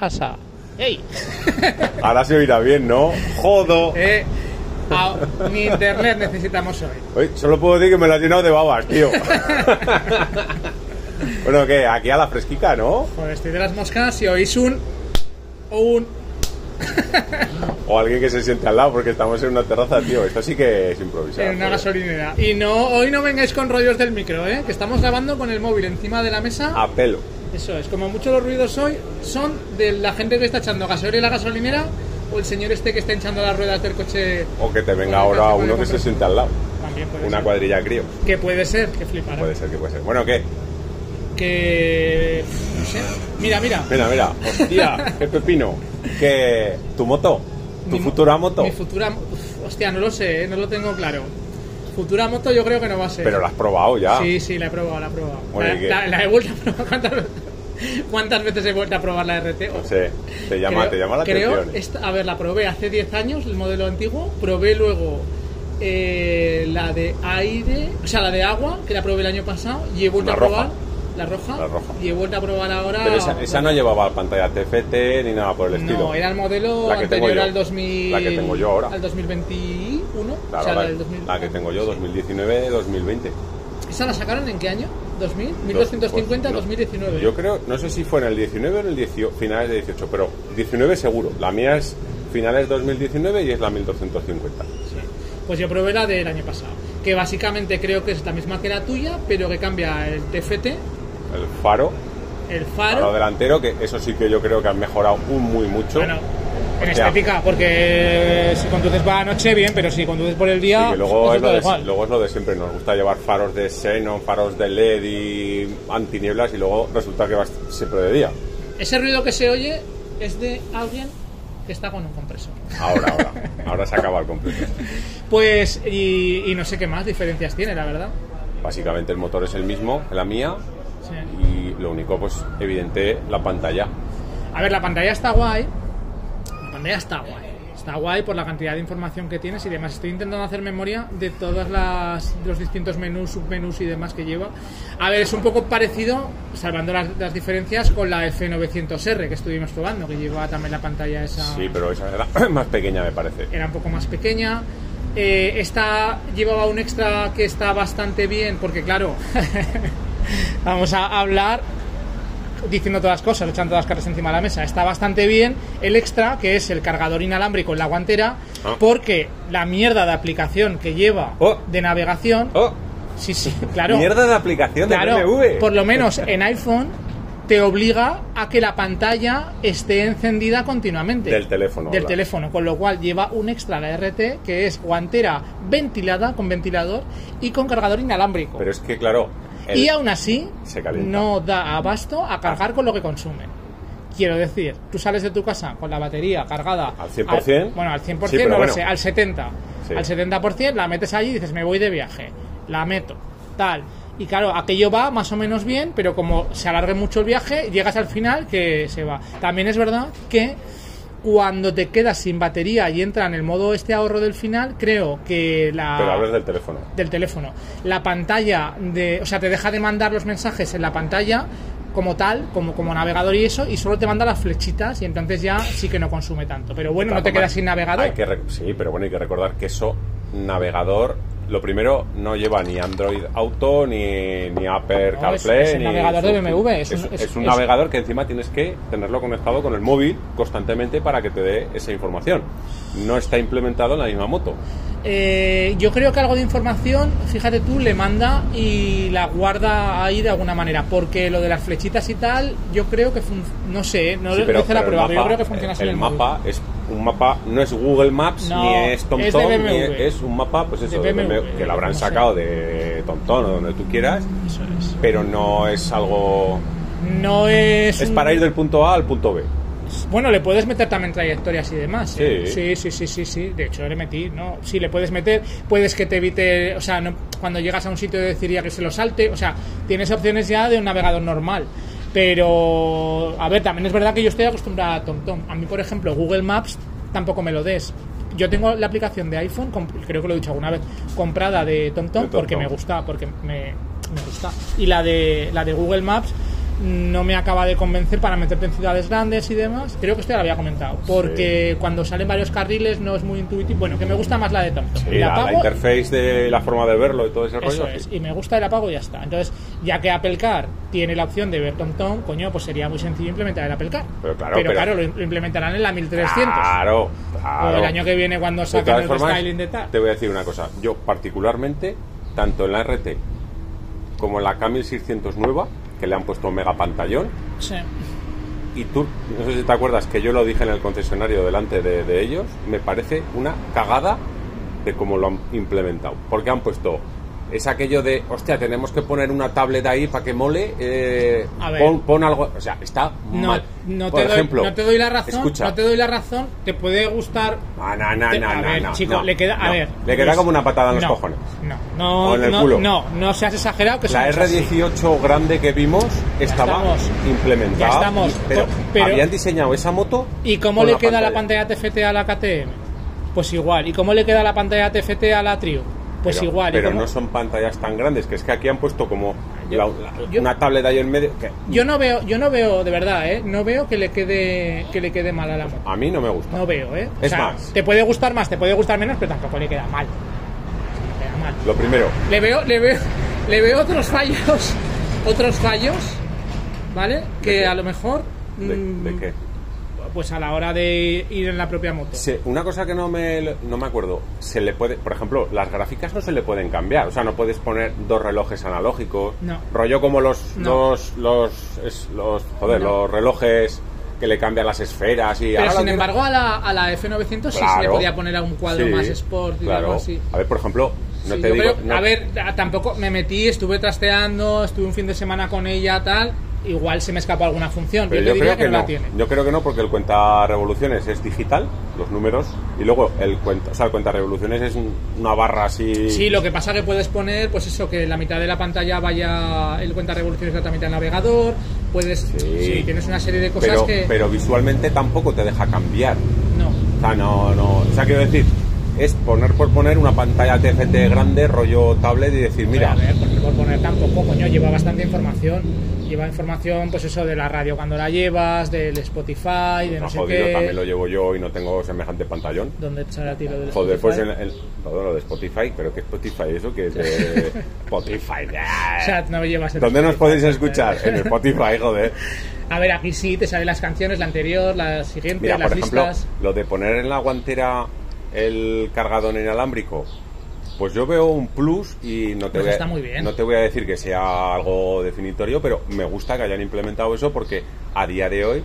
Asa. ¡Ey! Ahora se oirá bien, ¿no? Jodo. Eh, a- ni internet necesitamos hoy. Oye, solo puedo decir que me lo has llenado de babas, tío. bueno, ¿qué? Aquí a la fresquica, ¿no? Joder, estoy de las moscas y oís un... un... O alguien que se siente al lado, porque estamos en una terraza, tío. Esto sí que es improvisado. en una gasolinera. Y no, hoy no vengáis con rollos del micro, ¿eh? Que estamos grabando con el móvil encima de la mesa. A pelo. Eso es, como muchos los ruidos hoy son de la gente que está echando gasoil en la gasolinera o el señor este que está hinchando las ruedas del coche. O que te venga ahora uno que se siente al lado. También puede Una ser. cuadrilla de críos. Que puede ser, que flipará. Puede ser que puede ser. Bueno, ¿qué? Que. No sé. Mira, mira. Mira, mira. Hostia, qué pepino. Que tu moto, tu Mi futura moto. Mi futura. uf, hostia, no lo sé, ¿eh? no lo tengo claro. Futura moto yo creo que no va a ser. Pero la has probado ya. Sí, sí, la he probado, la he probado. Bueno, la, he vuelto a probar. ¿Cuántas, veces- cuántas veces he vuelto a probar la RT? No sé, te llama, te llama la creo, atención. esta- a ver, la probé hace 10 años, el modelo antiguo. Probé luego eh, la de aire, o sea, la de agua, que la probé el año pasado. Y he vuelto a probar. roja. La roja. La roja. Y he vuelto a probar ahora. Pero esa, esa no llevaba pantalla TFT ni nada por el estilo. No, era el modelo La que tengo anterior yo. al 2000. La que tengo yo ahora. Al 2021. Claro, o sea, la, la del 2000. la que tengo yo, 2019-2020. ¿Esa la sacaron en qué año? ¿2000? Pues, ¿1250? no. 2019. Yo creo, no sé si fue en el 19 o en el 18, finales de 18, pero 19 seguro. La mía es finales 2019 y es la 1250. Sí. Pues yo probé la del año pasado. Que básicamente creo que es la misma que la tuya, pero que cambia el TFT, El faro, el faro faro. delantero, que eso sí que yo creo que han mejorado un muy mucho. Bueno, en Hostia. estética, porque si conduces la noche, bien, pero si conduces por el Sí, día. que luego, pues es lo de, igual. luego es lo de siempre, nos gusta llevar faros de xenon, faros de LED y antinieblas y luego resulta que vas siempre de día. Ese ruido que se oye es de alguien que está con un compresor. Ahora, ahora, ahora se acaba el compresor. Pues, y, y no sé qué más diferencias tiene, la verdad. Básicamente el motor es el mismo, la mía, Lo único, pues evidente, la pantalla. A ver, la pantalla está guay. La pantalla está guay. Está guay por la cantidad de información que tienes y demás. Estoy intentando hacer memoria de todas las de los distintos menús, submenús y demás que lleva. A ver, es un poco parecido, salvando las, las diferencias, con la F900R que estuvimos probando, que lleva también la pantalla esa. Sí, pero esa era más pequeña, me parece. Era un poco más pequeña. Eh, esta llevaba un extra que está bastante bien, porque claro, vamos a hablar diciendo todas las cosas, echando todas las cartas encima de la mesa. Está bastante bien el extra, que es el cargador inalámbrico en la guantera, Ah. porque la mierda de aplicación que lleva Oh. de navegación, ¡Oh! sí, sí, claro, Mierda de aplicación de claro, BMW. por lo menos en iPhone te obliga a que la pantalla esté encendida continuamente. Del teléfono, Del teléfono, con lo cual lleva un extra la RT que es guantera ventilada con ventilador y con cargador inalámbrico. Pero es que, claro, el- Y aún así no da abasto a cargar con lo que consume. Quiero decir, tú sales de tu casa con la batería cargada ¿Al 100%? bueno, al 100% Sí, no bueno. lo sé, al 70. Sí. Al 70% la metes allí y dices, me voy de viaje. La meto, tal. Y claro, aquello va más o menos bien, pero como se alargue mucho el viaje, llegas al final que se va. También es verdad que cuando te quedas sin batería y entra en el modo este ahorro del final, creo que la Pero hablas del teléfono. del teléfono. La pantalla de, o sea, te deja de mandar los mensajes en la pantalla como tal, como como navegador y eso, y solo te manda las flechitas y entonces ya sí que no consume tanto. Pero bueno, no te quedas sin navegador. hay que sí, pero bueno, hay que recordar que eso, navegador, lo primero, no lleva ni Android Auto, ni, ni Apple No, CarPlay. es- es ni navegador de. BMW, es Es, un- es un navegador que encima tienes que tenerlo conectado con el móvil constantemente para que te dé esa información. No está implementado en la misma moto. Eh, yo creo que algo de información, fíjate tú, le manda y la guarda ahí de alguna manera, porque lo de las flechitas y tal, yo creo que no sé, ¿eh? no Sí, pero- hice la pero prueba, pero yo creo que funciona así El, móvil. mapa es un mapa, no es Google Maps, No, ni es es de TomTom, ni es, es un mapa, pues eso, De de BMW, BMW, que lo habrán sacado de TomTom o donde tú quieras, Eso es. pero no es algo... No es. Es un- para ir del punto A al punto B. Bueno, le puedes meter también trayectorias y demás. ¿eh? Sí. sí, sí, sí, sí, sí. De hecho, le metí, ¿no? Sí, le puedes meter. Puedes que te evite, o sea, no, cuando llegas a un sitio deciría que se lo salte. O sea, tienes opciones ya de un navegador normal. Pero, a ver, también es verdad que yo estoy acostumbrado a TomTom. A mí, por ejemplo, Google Maps tampoco me lo des. yo tengo la aplicación de iPhone, creo que lo he dicho alguna vez, comprada de TomTom De TomTom. porque me gusta, porque me, me gusta. Y la de la de Google Maps no me acaba de convencer para meterte en ciudades grandes y demás. Creo que esto ya lo había comentado. Porque cuando salen varios carriles no es muy intuitivo. Bueno, que me gusta más la de TomTom. Sí, la interface de la forma de verlo y todo ese eso rollo. es, sí. y me gusta el apago y ya está. Entonces, ya que Apple Car tiene la opción de ver TomTom, coño, pues sería muy sencillo implementar el Apple Car. Pero claro, pero- claro, lo implementarán en la 1300. Claro, O claro. el año que viene cuando saquen el formas, restyling de tal. te voy a decir una cosa. Yo, particularmente, tanto en la RT como en la K1600 nueva, que le han puesto un mega pantallón, Sí. y tú, no sé si te acuerdas que yo lo dije en el concesionario delante de, de ellos, me parece una cagada de cómo lo han implementado. Porque han puesto, es aquello de, hostia, tenemos que poner una tablet ahí para que mole, eh, A ver. pon, pon algo, o sea, está No, mal. No, Por te doy, ejemplo, no te doy la razón. escucha, No te doy la razón. Te puede gustar. No, no, no, te- no, a no, ver, no, chico, le queda. A ver. Le queda como una patada en los cojones. No, no, O en el no, culo. no, no seas exagerado que La somos así. R18 grande que vimos estaba estamos. implementada. Ya estamos. y- pero, Pero- habían diseñado esa moto. ¿Y cómo le queda la pantalla. pantalla TFT a la KTM? Pues igual. ¿Y cómo le queda la pantalla TFT a la Trio? Pues pero, igual. ¿Y Pero cómo- no son pantallas tan grandes, que es que aquí han puesto como Yo- la- la- yo- una tablet ahí en medio. que Yo no veo, yo no veo, de verdad, ¿eh? No veo que le quede, que le quede mal a la moto. a mí no me gusta. No veo, ¿eh? Es más. te puede gustar más, te puede gustar menos, pero tampoco le queda mal. Le queda mal. Lo primero, Le veo, le veo, le veo otros fallos, otros fallos, ¿vale? Que a lo mejor, ¿de, mm, de qué? Pues a la hora de ir en la propia moto. Se- una cosa que no me, no me acuerdo, se le puede, por ejemplo, las gráficas no se le pueden cambiar, o sea, no puedes poner dos relojes analógicos, No. rollo como los, No. los, los, es- los, joder, No. los relojes que le cambian las esferas y Pero sin embargo a la, a la F900 sí se le podía poner a un cuadro Sí, más sport y claro. algo así. A ver, por ejemplo, no Sí, te digo, creo- no- A ver, tampoco me metí, estuve trasteando, estuve un fin de semana con ella, tal. Igual se me escapó alguna función. pero yo, yo te creo diría que, no, no. la tiene. Yo creo que no, porque el cuenta revoluciones es digital, los números, y luego el cuenta, o sea, el cuenta revoluciones es un- una barra así. Sí, lo que pasa que puedes poner, pues eso, que la mitad de la pantalla vaya el cuenta revoluciones la otra mitad del navegador. Puedes, sí. tienes una serie de cosas pero, que pero visualmente tampoco te deja cambiar. no. O sea, no, no. O sea, quiero decir, es poner por poner una pantalla TFT grande, rollo tablet y decir, mira, a ver, porque por poner tampoco, coño, lleva bastante información. Lleva información, pues eso, de la radio cuando la llevas, del Spotify, de no no sé jodido, qué. también lo llevo yo y no tengo semejante pantallón. ¿Dónde te sale a ti lo del Joder, pues en el, todo lo de Spotify, pero ¿qué Spotify eso? que es de Spotify? O sea, no llevas el ¿Dónde nos podéis escuchar? En Spotify, joder. A ver, aquí sí te salen las canciones, la anterior, la siguiente, Mira, las por ejemplo, listas. lo de poner en la guantera el cargador inalámbrico, pues yo veo un plus y no te, Pues voy a, está muy bien. no te voy a decir que sea algo definitorio, pero me gusta que hayan implementado eso porque a día de hoy eh,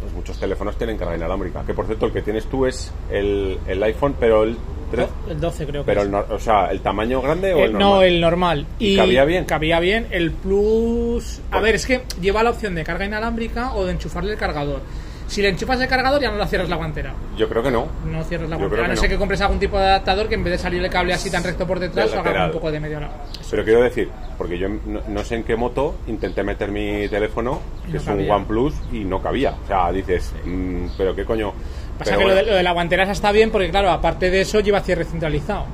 pues muchos teléfonos tienen carga inalámbrica. Que por cierto, el que tienes tú es el, el iPhone, pero el, tre- El 12 creo que pero es. el, o sea, el tamaño grande o Eh, el normal. no, el normal. ¿Y cabía bien? Cabía bien. El Plus. A Pues- ver, es que lleva la opción de carga inalámbrica o de enchufarle el cargador. Si le enchufas el cargador, ya no la cierras la guantera. Yo creo que no. No cierras la Yo guantera. A no no. que compres algún tipo de adaptador que en vez de salir el cable así tan recto por detrás, haga un poco de medio lado. Pero quiero decir, porque yo no, no sé en qué moto intenté meter mi teléfono, que no es un cabía. OnePlus, y no cabía. O sea, dices, mm, pero qué coño. Pasa Pero que bueno, lo, de, lo de la guantera está bien porque, claro, aparte de eso, lleva cierre centralizado.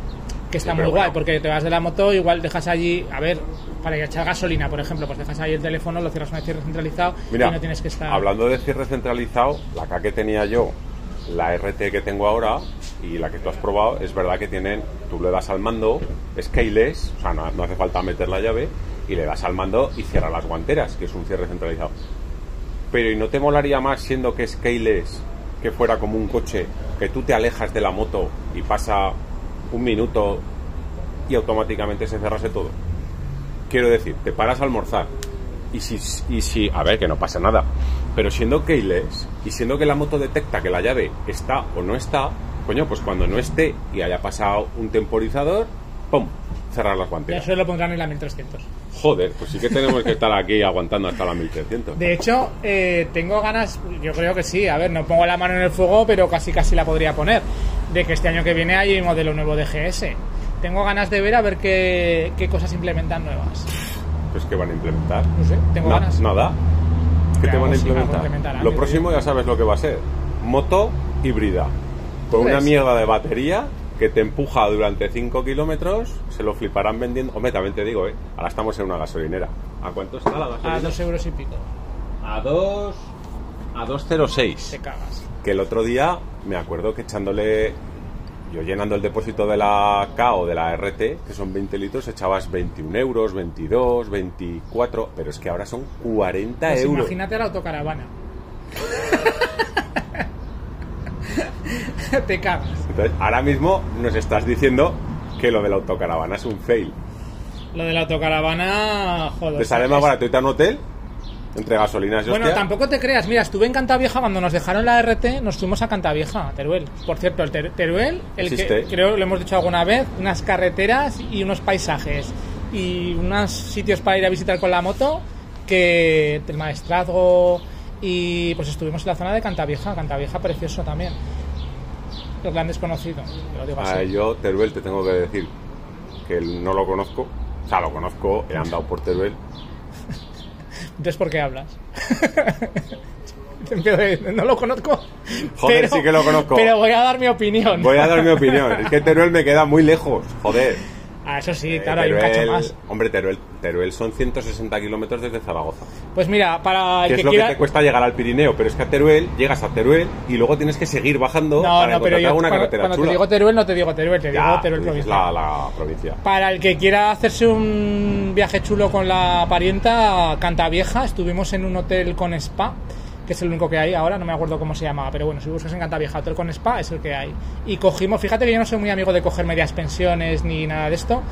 Que está Sí, muy guay, bueno. porque te vas de la moto, igual dejas allí, a ver, para echar gasolina, por ejemplo, pues dejas ahí el teléfono, lo cierras con el cierre centralizado Mira, y no tienes que estar. hablando de cierre centralizado, la K que tenía yo, la RT que tengo ahora y la que tú has probado, es verdad que tienen, tú le das al mando, es keyless, o sea, no, no hace falta meter la llave, y le das al mando y cierra las guanteras, que es un cierre centralizado. Pero ¿y no te molaría más siendo que es keyless, que fuera como un coche, que tú te alejas de la moto y pasa un minuto y automáticamente se cerrase todo? Quiero decir, te paras a almorzar y si, y si, a ver, que no pasa nada, pero siendo keyless y siendo que la moto detecta que la llave está o no está, coño, pues cuando no esté y haya pasado un temporizador, ¡pum! Cerrar las guanteras. eso lo pondrán en la 1300. Joder, pues sí que tenemos que estar aquí aguantando hasta la 1300. De hecho, eh, tengo ganas, yo creo que sí, a ver, no pongo la mano en el fuego, pero casi casi la podría poner, de que este año que viene hay un modelo nuevo de GS. Tengo ganas de ver a ver qué, qué cosas implementan nuevas. Pues que van a implementar. No sé, tengo Na- ganas. Nada. ¿Qué te van a algo implementar? Lo próximo ya sabes lo que va a ser. Moto híbrida. con una mierda de batería que te empuja durante 5 kilómetros, se lo fliparán vendiendo. Hombre, también te digo, ¿eh? Ahora estamos en una gasolinera. ¿A cuánto está la gasolina? A dos euros y pico. A 2... A 2,06. Te cagas. que el otro día me acuerdo que echándole yo llenando el depósito de la K o de la RT que son 20 litros echabas 21 euros 22 24 pero es que ahora son 40 Pues euros imagínate la autocaravana. Te cagas. entonces ahora mismo nos estás diciendo que lo de la autocaravana es un fail Lo de la autocaravana, joder. te sale más barato irte a un hotel entre gasolinas y Bueno, hostia, tampoco te creas. Mira, estuve en Cantavieja cuando nos dejaron la RT, nos fuimos a Cantavieja, Teruel. Por cierto, el Ter- Teruel, el Existe. que creo lo hemos dicho alguna vez, unas carreteras y unos paisajes y unos sitios para ir a visitar con la moto que el maestrazgo y pues estuvimos en la zona de Cantavieja, Cantavieja precioso también. El gran desconocido, te lo digo Ah, yo Teruel te tengo que decir que no lo conozco o sea lo conozco he andado por Teruel Entonces, ¿por qué hablas? no lo conozco. Joder, pero- sí que lo conozco. Pero voy a dar mi opinión. voy a dar mi opinión es que Teruel me queda muy lejos joder Ah, eso sí, Eh, claro, hay un cacho más. Hombre, Teruel, Teruel son 160 kilómetros desde Zaragoza. Pues mira, para el Que que, es lo quiera. que te cuesta llegar al Pirineo, pero es que a Teruel llegas a Teruel y luego tienes que seguir bajando No, para no, pero yo una cuando, carretera cuando chula. te digo Teruel, no te digo Teruel, te ya, digo Teruel provincia. la, la provincia. Para el que quiera hacerse un viaje chulo con la parienta, Cantavieja, estuvimos en un hotel con spa, que es el único que hay ahora, no me acuerdo cómo se llamaba, pero bueno, si buscas en Cantavieja, hotel con spa, es el que hay. Y cogimos, fíjate que yo no soy muy amigo de coger medias pensiones ni nada de esto,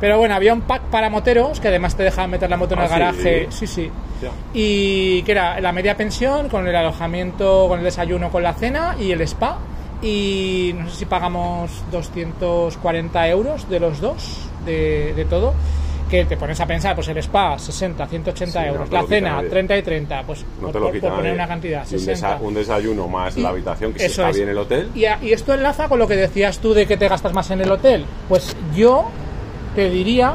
pero bueno, había un pack para moteros, que además te dejaban meter la moto en Ah, el ¿sí? garaje, sí, sí. Y que era la media pensión, con el alojamiento, con el desayuno, con la cena y el spa. Y no sé si pagamos 240 euros de los dos, de, de todo. Que te pones a pensar, pues el spa, 60, 180 Sí, euros. la cena, nadie. 30 y 30. Pues No por, te lo por- por poner una cantidad, Y un, 60. desa- un desayuno más Y la habitación, que si está es. bien el hotel. Y, a- y esto enlaza con lo que decías tú de que te gastas más en el hotel. Pues yo te diría.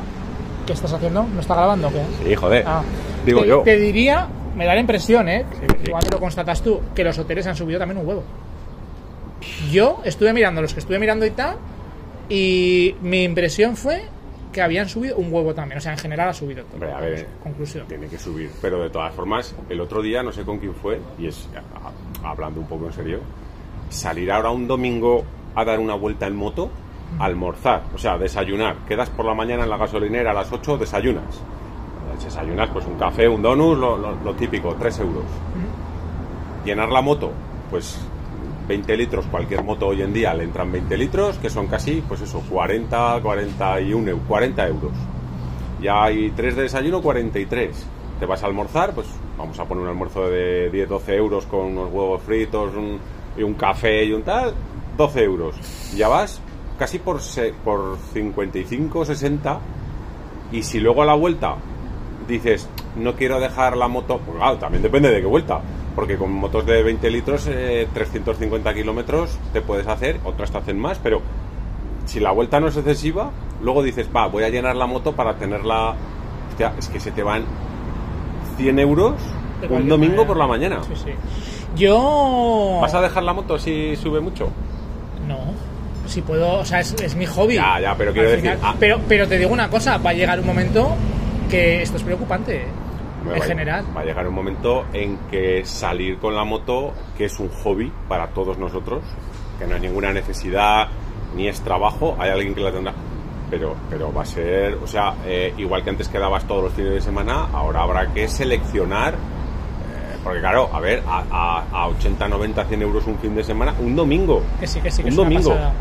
¿Qué estás haciendo? ¿No está grabando o qué? Sí, joder. Ah, Digo te, yo. Te diría, me da la impresión, ¿eh? sí. Me lo constatas tú, que los hoteles han subido también un huevo. Yo estuve mirando los que estuve mirando y tal, y mi impresión fue que habían subido un huevo también. O sea, en general ha subido todo. Hombre, a ver, Conclusión. Tiene que subir. Pero de todas formas, el otro día, no sé con quién fue, y es a- hablando un poco en serio, salir ahora un domingo a dar una vuelta en moto, almorzar, o sea, desayunar. Quedas por la mañana en la gasolinera a las 8, desayunas. Desayunas, pues un café, un donut, lo, lo- lo típico, 3 euros. Llenar la moto, pues 20 litros, cualquier moto hoy en día le entran 20 litros, que son casi, pues eso, 40, 41, eu- 40 euros. Ya hay 3 de desayuno, 43. Te vas a almorzar, pues vamos a poner un almuerzo de 10, 12 euros con unos huevos fritos un- y un café y un tal, 12 euros. Ya vas casi por, por 55, 60. Y si luego a la vuelta dices, no quiero dejar la moto, pues claro, también depende de qué vuelta. Porque con motos de 20 litros, eh, 350 kilómetros te puedes hacer, otras te hacen más, pero si la vuelta no es excesiva, luego dices, va, voy a llenar la moto para tenerla. Hostia, es que se te van 100 euros un domingo manera. por la mañana. Sí, sí. Yo. ¿Vas a dejar la moto si sube mucho? No. Si puedo, o sea, es, es mi hobby. Ya, ya, pero quiero decir, ah. pero, pero te digo una cosa, va a llegar un momento que esto es preocupante. En va a- general. Va a llegar un momento en que salir con la moto, que es un hobby para todos nosotros, que no es ninguna necesidad ni es trabajo, hay alguien que la tendrá. Pero, pero va a ser, o sea, eh, igual que antes quedabas todos los fines de semana, ahora habrá que seleccionar. eh, porque claro, a ver, a, a- a 80, 90, 100 euros un fin de semana, un domingo. Que sí, que sí, que un es una domingo. pasada.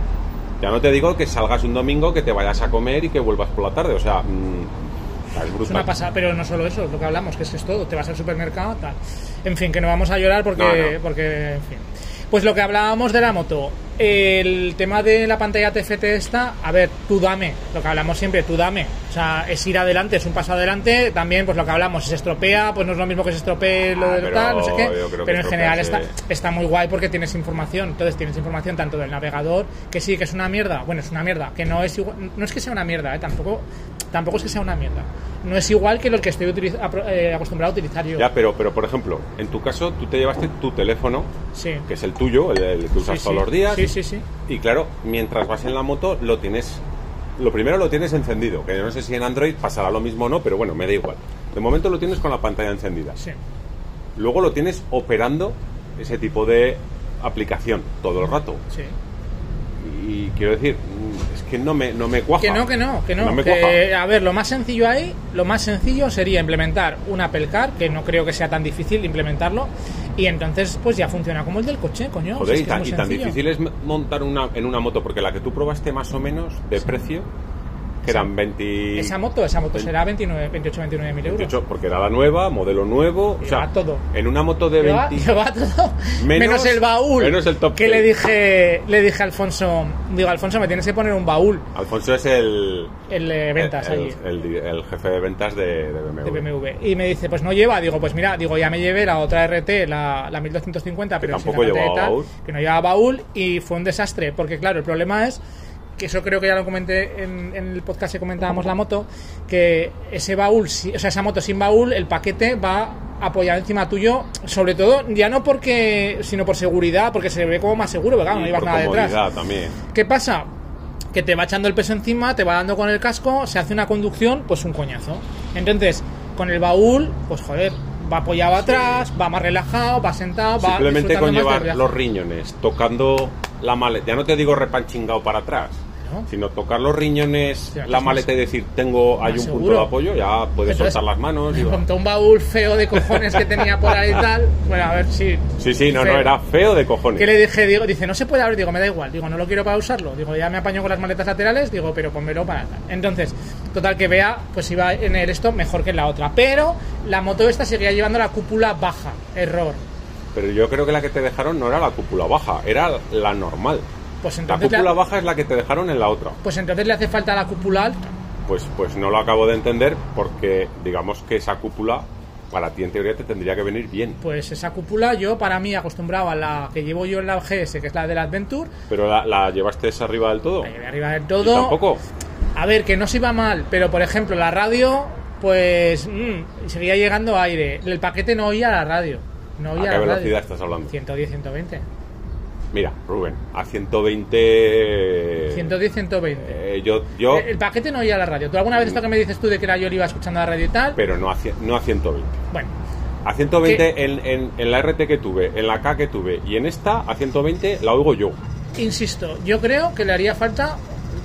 Ya no te digo que salgas un domingo, que te vayas a comer y que vuelvas por la tarde. O sea, mm, es una pasada, pero no solo eso, es lo que hablamos, que es, que es todo. Te vas al supermercado, tal. En fin, que no vamos a llorar porque, No, no. porque, en fin. Pues lo que hablábamos de la moto, el tema de la pantalla TFT esta, a ver, tú dame, lo que hablamos siempre, tú dame. O sea, es ir adelante, es un paso adelante. También, pues lo que hablamos, si se estropea, pues no es lo mismo que se estropee lo Ah, de tal, no sé qué. Pero en general está, está muy guay porque tienes información. Entonces tienes información tanto del navegador, que sí, que es una mierda. Bueno, es una mierda, que no es igual, no es que sea una mierda, ¿eh? tampoco, tampoco es que sea una mierda. No es igual que lo que estoy eh, acostumbrado a utilizar yo. Ya, pero, pero por ejemplo, en tu caso, tú te llevaste tu teléfono, Sí. que es el tuyo, el, el que usas Sí, todos sí. los días. Sí, sí, sí. Y claro, mientras vas en la moto, lo tienes. Lo primero lo tienes encendido, que yo no sé si en Android pasará lo mismo o no, pero bueno, me da igual. De momento lo tienes con la pantalla encendida. Sí. Luego lo tienes operando ese tipo de aplicación todo el rato. Sí. Y quiero decir, que no me, no me cuaja. Que no, que no, que no. me que, cuaja. a ver, lo más sencillo ahí, lo más sencillo sería implementar un Apple Car, que no creo que sea tan difícil implementarlo, y entonces pues ya funciona como el del coche, coño. Joder, si es que tan, y tan difícil es montar una, en una moto, porque la que tú probaste más o menos de precio, que eran 20... Esa moto, esa moto será 29, 28, 29 mil euros. 28, porque era la nueva, modelo nuevo. O sea, Lleva todo. en una moto de Lleva, 20... lleva todo. Menos- Menos, el baúl. menos el top Que le dije, le dije a Alfonso, digo, Alfonso, me tienes que poner un baúl. Alfonso es el... El de ventas el, el- jefe de ventas de, de BMW. de BMW. Y me dice, pues no lleva. Digo, pues mira, digo, ya me llevé la otra RT, la, la 1250, pero sin tampoco llevaba baúl. Que no llevaba baúl y fue un desastre. Porque claro, el problema es que eso creo que ya lo comenté en, en el podcast que comentábamos la moto, que ese baúl, si- o sea, esa moto sin baúl, el paquete va apoyado encima tuyo, sobre todo, ya no porque, sino por seguridad, porque se ve como más seguro, claro, no llevas nada detrás. también. ¿Qué pasa? Que te va echando el peso encima, te va dando con el casco, se hace una conducción, pues un coñazo. Entonces, con el baúl, pues joder, va apoyado atrás, va más relajado, va sentado, va Simplemente con llevar los riñones, tocando la maleta, ya no te digo repanchingado para atrás, ¿No? sino tocar los riñones, la maleta y decir, tengo, hay un punto de apoyo, ya puedes Entonces, soltar las manos. Me va. montó un baúl feo de cojones que tenía por ahí y tal. Bueno, a ver si. Sí, sí, no, feo. no, era feo de cojones. ¿Qué le dije? Digo, dice, no se puede abrir. Digo, me da igual. Digo, no lo quiero para usarlo. Digo, ya me apaño con las maletas laterales. Digo, pero pónmelo para tal. Entonces, total que vea, pues iba en el esto mejor que en la otra. Pero la moto esta seguía llevando la cúpula baja. Error. Pero yo creo que la que te dejaron no era la cúpula baja, era la normal. Pues La cúpula la- baja es la que te dejaron en la otra. pues entonces le hace falta la cúpula alta. Pues, pues no lo acabo de entender porque digamos que esa cúpula para ti en teoría te tendría que venir bien. Pues esa cúpula, yo para mí acostumbrado a la que llevo yo en la GS, que es la del Adventure, Pero la, la llevaste esa arriba del todo. la llevé arriba del ¿Y todo. tampoco. A ver, que no se iba mal, pero por ejemplo, la radio, pues mm, seguía llegando aire. El paquete no oía la radio. No ¿A oía qué la velocidad radio. estás hablando? 110, 120. Mira, Rubén, a 120... 110, 120. eh, yo, yo El paquete no oía la radio. ¿Tú alguna vez esto que me dices tú de que era yo le iba escuchando la radio y tal? pero no a, no a 120. Bueno, A 120 en, en, en la RT que tuve, en la K que tuve y en esta a 120 la oigo yo. insisto, yo creo que le haría falta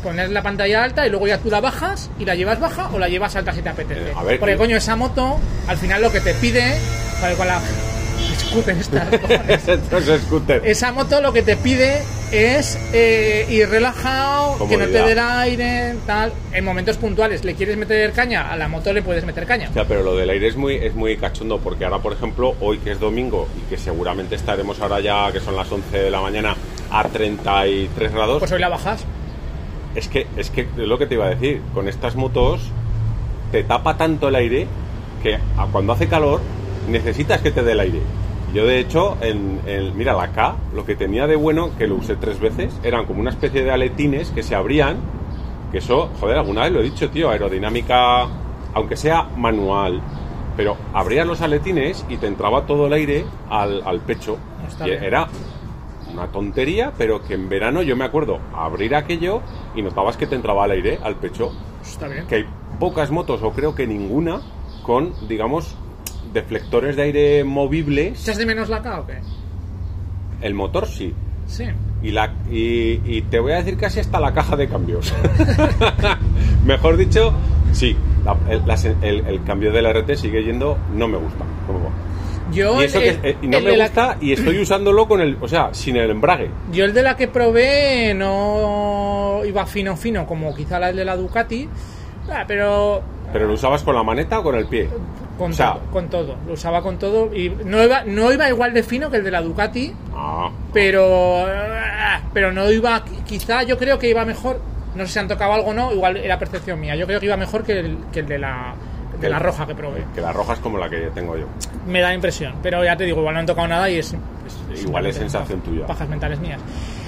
poner la pantalla alta y luego ya tú la bajas y la llevas baja o la llevas alta si te apetece. Eh, a ver, Porque que- coño, esa moto, al final lo que te pide, con la scooter esta, es scooter. esa moto lo que te pide es eh, ir relajado, que no te dé el aire, tal. En momentos puntuales, ¿le quieres meter caña? A la moto le puedes meter caña. O sea, pero lo del aire es muy, es muy cachondo porque ahora, por ejemplo, hoy que es domingo y que seguramente estaremos ahora ya, que son las 11 de la mañana, a 33 grados, Pues hoy la bajas. es que es que es lo que te iba a decir, con estas motos te tapa tanto el aire que cuando hace calor necesitas que te dé el aire. Yo de hecho, en, en- mira la K, lo que tenía de bueno, que lo usé tres veces, eran como una especie de aletines que se abrían, que eso, joder, alguna vez lo he dicho, tío, aerodinámica, aunque sea manual, pero abrían los aletines y te entraba todo el aire al, al pecho. Está Y bien. era una tontería, pero que en verano yo me acuerdo abrir aquello y notabas que te entraba el aire al pecho. Está bien. Que hay pocas motos, o creo que ninguna, con, digamos, deflectores de aire movibles. ¿Echas de menos la K o qué? El motor sí. Sí. Y, la, y, y te voy a decir casi hasta la caja de cambios. Mejor dicho, sí. la- el, las- el- el cambio del RT sigue yendo, no me gusta. Yo Y eso el- que eh, no me la- gusta y estoy usándolo con el, o sea, sin el embrague. Yo el de la que probé no iba fino fino como quizá la de la Ducati, ah, pero Pero lo usabas con la maneta o con el pie. Con, O sea- todo, con todo, lo usaba con todo y no iba, no iba igual de fino que el de la Ducati, Ah, pero pero no iba, quizá yo creo que iba mejor, No sé si han tocado algo o no, igual era percepción mía. Yo creo que iba mejor que el, que el de la de la roja que probé. Que la roja es como la que tengo yo. Me da impresión, pero ya te digo, igual no han tocado nada y es. es- Igual es sensación tuya. Pajas mentales mías.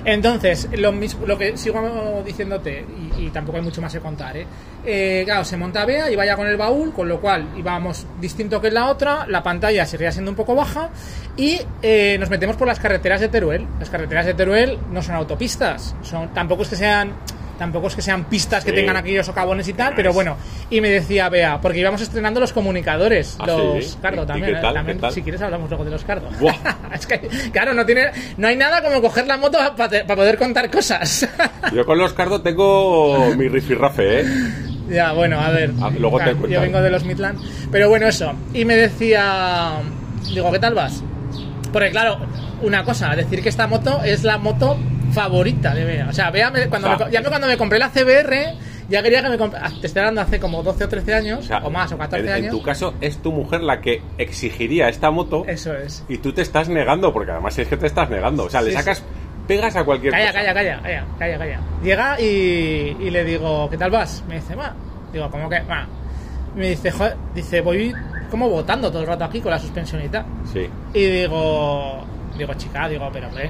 Entonces, lo, mismo, lo que sigo diciéndote, y, y tampoco hay mucho más que contar, ¿eh? Eh, claro, se monta Bea y vaya con el baúl, con lo cual íbamos distinto que en la otra, la pantalla seguía siendo un poco baja, y eh, nos metemos por las carreteras de Teruel. Las carreteras de Teruel no son autopistas, son tampoco es que sean tampoco es que sean pistas que Sí. tengan aquellos socavones y tal, pero bueno. Y me decía Bea, porque íbamos estrenando los comunicadores, Ah, los sí. Cardo ¿Y también. tal? Si quieres hablamos luego de los Cardo. Es que, claro, no tiene, no hay nada como coger la moto para poder contar cosas. Yo con los cardos tengo mi rifirrafe, ¿eh? ya, bueno, a ver. Ah, luego te Claro, cuento. Yo vengo de los Midland. Pero bueno, eso. Y me decía, digo, ¿qué tal vas? Porque claro, una cosa, decir que esta moto es la moto favorita de Bea. O sea, Bea, me- cuando me, ya me- cuando me compré la CBR, ya quería que me compré, te estoy hablando hace como 12 o 13 años, O, sea, o más, o 14 en, en años. tu caso, es tu mujer la que exigiría esta moto Eso es. y tú te estás negando, porque además es que te estás negando. O sea, le Sí, sacas pegas a cualquier Calla, cosa. calla, calla, calla, calla, calla. Llega y, y le digo, ¿qué tal vas? Me dice, va. Digo, ¿cómo que? Va. Me dice, joder, dice, voy como votando todo el rato aquí con la suspensión y tal. Sí. Y digo, digo, chica, digo, pero hombre,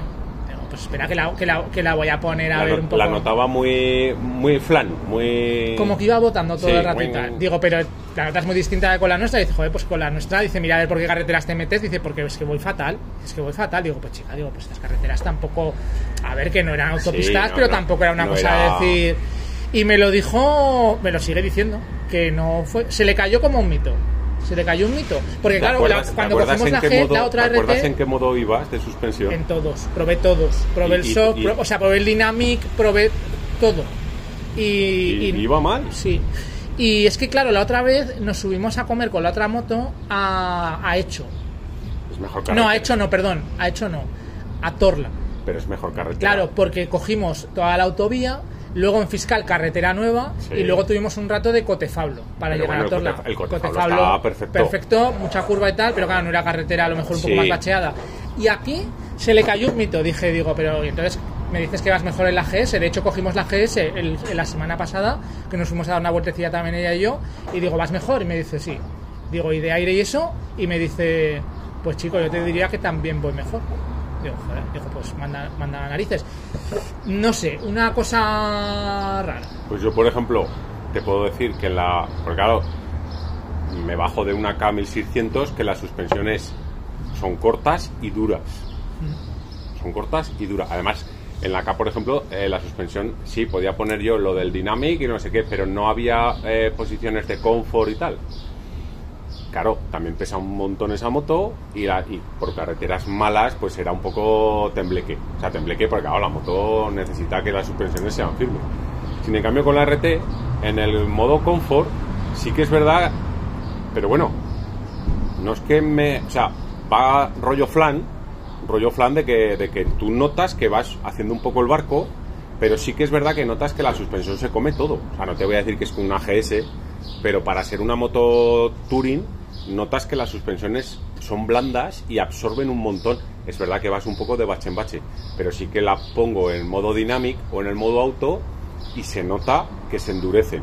pues espera que la, que la, que la voy a poner a La, ver no- un poco. la notaba muy, muy flan, muy... Como que iba votando todo Sí, el rato y muy- tal. Digo, pero la nota es muy distinta de con la nuestra. Dice, joder, pues con la nuestra. Dice, mira, a ver por qué carreteras te metes. Dice, porque es que voy fatal. Es que voy fatal. Digo, pues chica, digo, pues estas carreteras tampoco. A ver, que no eran autopistas, no, pero no, tampoco era una cosa era- de decir. Y me lo dijo, me lo sigue diciendo, que no fue. Se le cayó como un mito. Se le cayó un mito. Porque ¿Te claro, acuerdas- la- te cuando en la, G, modo- la otra ¿Te RT. en qué modo ibas de suspensión? En todos, probé todos. Probé el Y- y- o sea, probé el Dynamic, probé todo. Y, ¿Y, iba mal? Sí. Y es que, claro, la otra vez nos subimos a comer con la otra moto a, a Hecho. Es mejor No, carretera. a Hecho no, perdón. A Hecho no. A Torla. Pero es mejor carretera. Claro, porque cogimos toda la autovía, luego en Fiscal carretera nueva Sí. y luego tuvimos un rato de Cotefablo para Pero llegar bueno, a el Torla. El Cotefablo perfecto. perfecto, mucha curva y tal, pero claro, no era carretera, a lo mejor un poco Sí. más bacheada. Y aquí se le cayó un mito, dije, digo, pero entonces me dices que vas mejor en la GS, de hecho cogimos la GS el- en la semana pasada, que nos fuimos a dar una vueltecilla también ella y yo, y digo, ¿vas mejor? Y me dice, sí. Digo, ¿y de aire y eso? Y me dice, pues chico, yo te diría que también voy mejor. Digo, joder, digo, pues manda, manda narices. No sé, una cosa rara. Pues yo, por ejemplo, te puedo decir que en la... Porque claro, me bajo de una K1600 que las suspensiones son cortas y duras. Son cortas y duras. Además, en la K, por ejemplo, eh, la suspensión sí, podía poner yo lo del Dynamic y no sé qué, pero no había eh, posiciones de confort y tal. Claro, también pesa un montón esa moto y, la- y por carreteras malas pues era un poco tembleque. O sea, tembleque porque claro, la moto necesita que las suspensiones sean firmes. Sin en cambio con la RT, en el modo confort, sí que es verdad, pero bueno, no es que me... O sea, va rollo flan, rollo flan de que, de que tú notas que vas haciendo un poco el barco, pero sí que es verdad que notas que la suspensión se come todo. O sea, no te voy a decir que es con una GS, pero para ser una moto Touring, notas que las suspensiones son blandas y absorben un montón. Es verdad que vas un poco de bache en bache, pero sí que la pongo en modo dynamic o en el modo auto y se nota que se endurecen.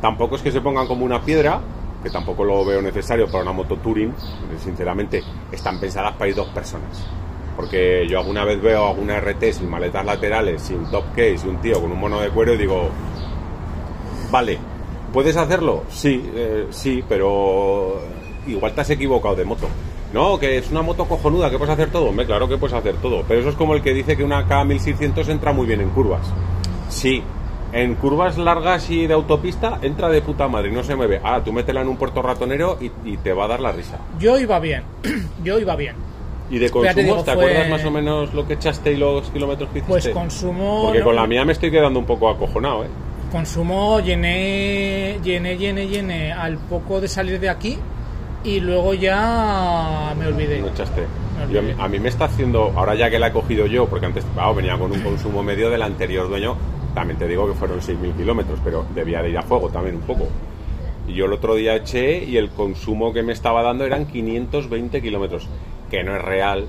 Tampoco es que se pongan como una piedra, que tampoco lo veo necesario para una moto touring. Sinceramente, están pensadas para ir dos personas. Porque yo alguna vez veo alguna RT sin maletas laterales, sin top case un tío con un mono de cuero y digo, vale, ¿puedes hacerlo? Sí, eh, sí, pero igual te has equivocado de moto. No, que es una moto cojonuda, que puedes hacer todo. Hombre, claro que puedes hacer todo. Pero eso es como el que dice que una K1600 entra muy bien en curvas. Sí, en curvas largas y de autopista entra de puta madre y no se mueve. Ah, tú métela en un puerto ratonero y, y te va a dar la risa. Yo iba bien, yo iba bien. ¿Y de Ya te consumos? digo, ¿Te fue- acuerdas más o menos lo que echaste y los kilómetros que hiciste? Pues consumo. Porque no, con la mía me estoy quedando un poco acojonado, ¿eh? Consumo, llené, llené, llené, llené al poco de salir de aquí y luego ya me olvidé. No echaste. Yo- a mí me está haciendo, ahora ya que la he cogido yo, porque antes claro, venía con un consumo medio del anterior dueño, también te digo que fueron 6.000 kilómetros, pero debía de ir a fuego también un poco. Y yo el otro día eché y el consumo que me estaba dando eran 520 kilómetros, que no es real,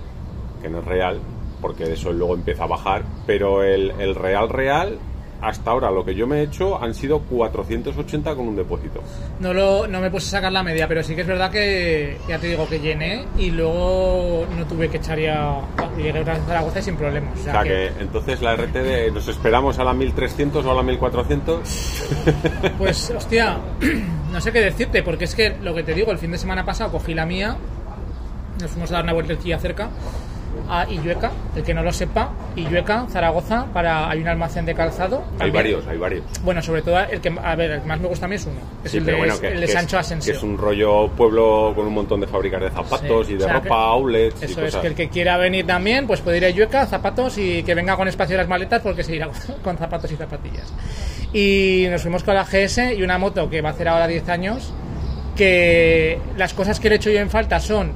que no es real, porque eso luego empieza a bajar, pero el, el real real hasta ahora lo que yo me he hecho han sido 480 con un depósito. No, lo, no me puse a sacar la media, pero sí que es verdad que, ya te digo, que llené y luego no tuve que echar ya. Llegué otra vez a Zaragoza sin problemas. O O sea, sea que, que entonces la RTD nos esperamos a la 1300 o a la 1400. Pues, hostia, no sé qué decirte, porque es que lo que te digo, el fin de semana pasado cogí la mía, nos fuimos a dar una vueltecilla cerca a Illueca, el que no lo sepa, Illueca, Zaragoza, para hay un almacén de calzado. Hay También- varios, hay varios. Bueno, sobre todo el que, a ver, el que más me gusta a mí es uno, es Sí, el de, bueno, que, el de que Sancho es, Asensio. que es un rollo pueblo con un montón de fábricas de zapatos Sí, y de o sea, ropa, outlets y Eso es, cosas. que el que quiera venir también, pues puede ir a Illueca, zapatos y que venga con espacio de las maletas porque se irá con zapatos y zapatillas. Y nos fuimos con la GS y una moto que va a hacer ahora 10 años, que las cosas que le he hecho yo en falta son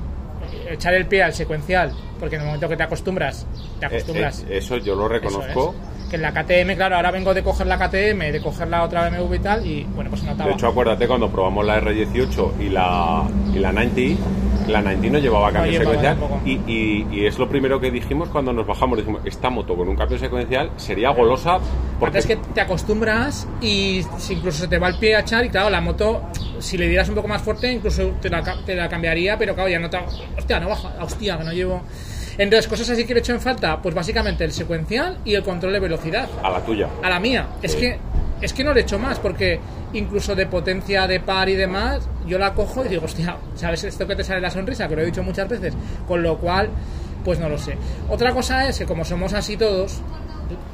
echar el pie al secuencial, porque en el momento que te acostumbras, te Eh, acostumbras. eh, eso yo lo Eso reconozco. es. Que en la KTM, claro, ahora vengo de coger la KTM, de coger la otra BMW y tal, y bueno, pues notaba. De hecho, acuérdate cuando probamos la R18 y la, y la 90, la 90 no llevaba cambio secuencial. Y, y- y es lo primero que dijimos cuando nos bajamos. Dijimos, esta moto con un cambio secuencial sería golosa porque es que te acostumbras y si incluso se te va el pie a echar y claro, la moto, si le dieras un poco más fuerte, incluso te la, te la cambiaría, pero claro, ya no te... Hostia, no baja, hostia, que no llevo... Entonces, cosas así que le he hecho en falta, pues básicamente el secuencial y el control de velocidad. a la tuya. A la mía. Es que es que no le he hecho más, porque incluso de potencia, de par y demás, yo la cojo y digo, hostia, ¿sabes esto que te sale la sonrisa? Que lo he dicho muchas veces. Con lo cual, pues no lo sé. Otra cosa es que como somos así todos,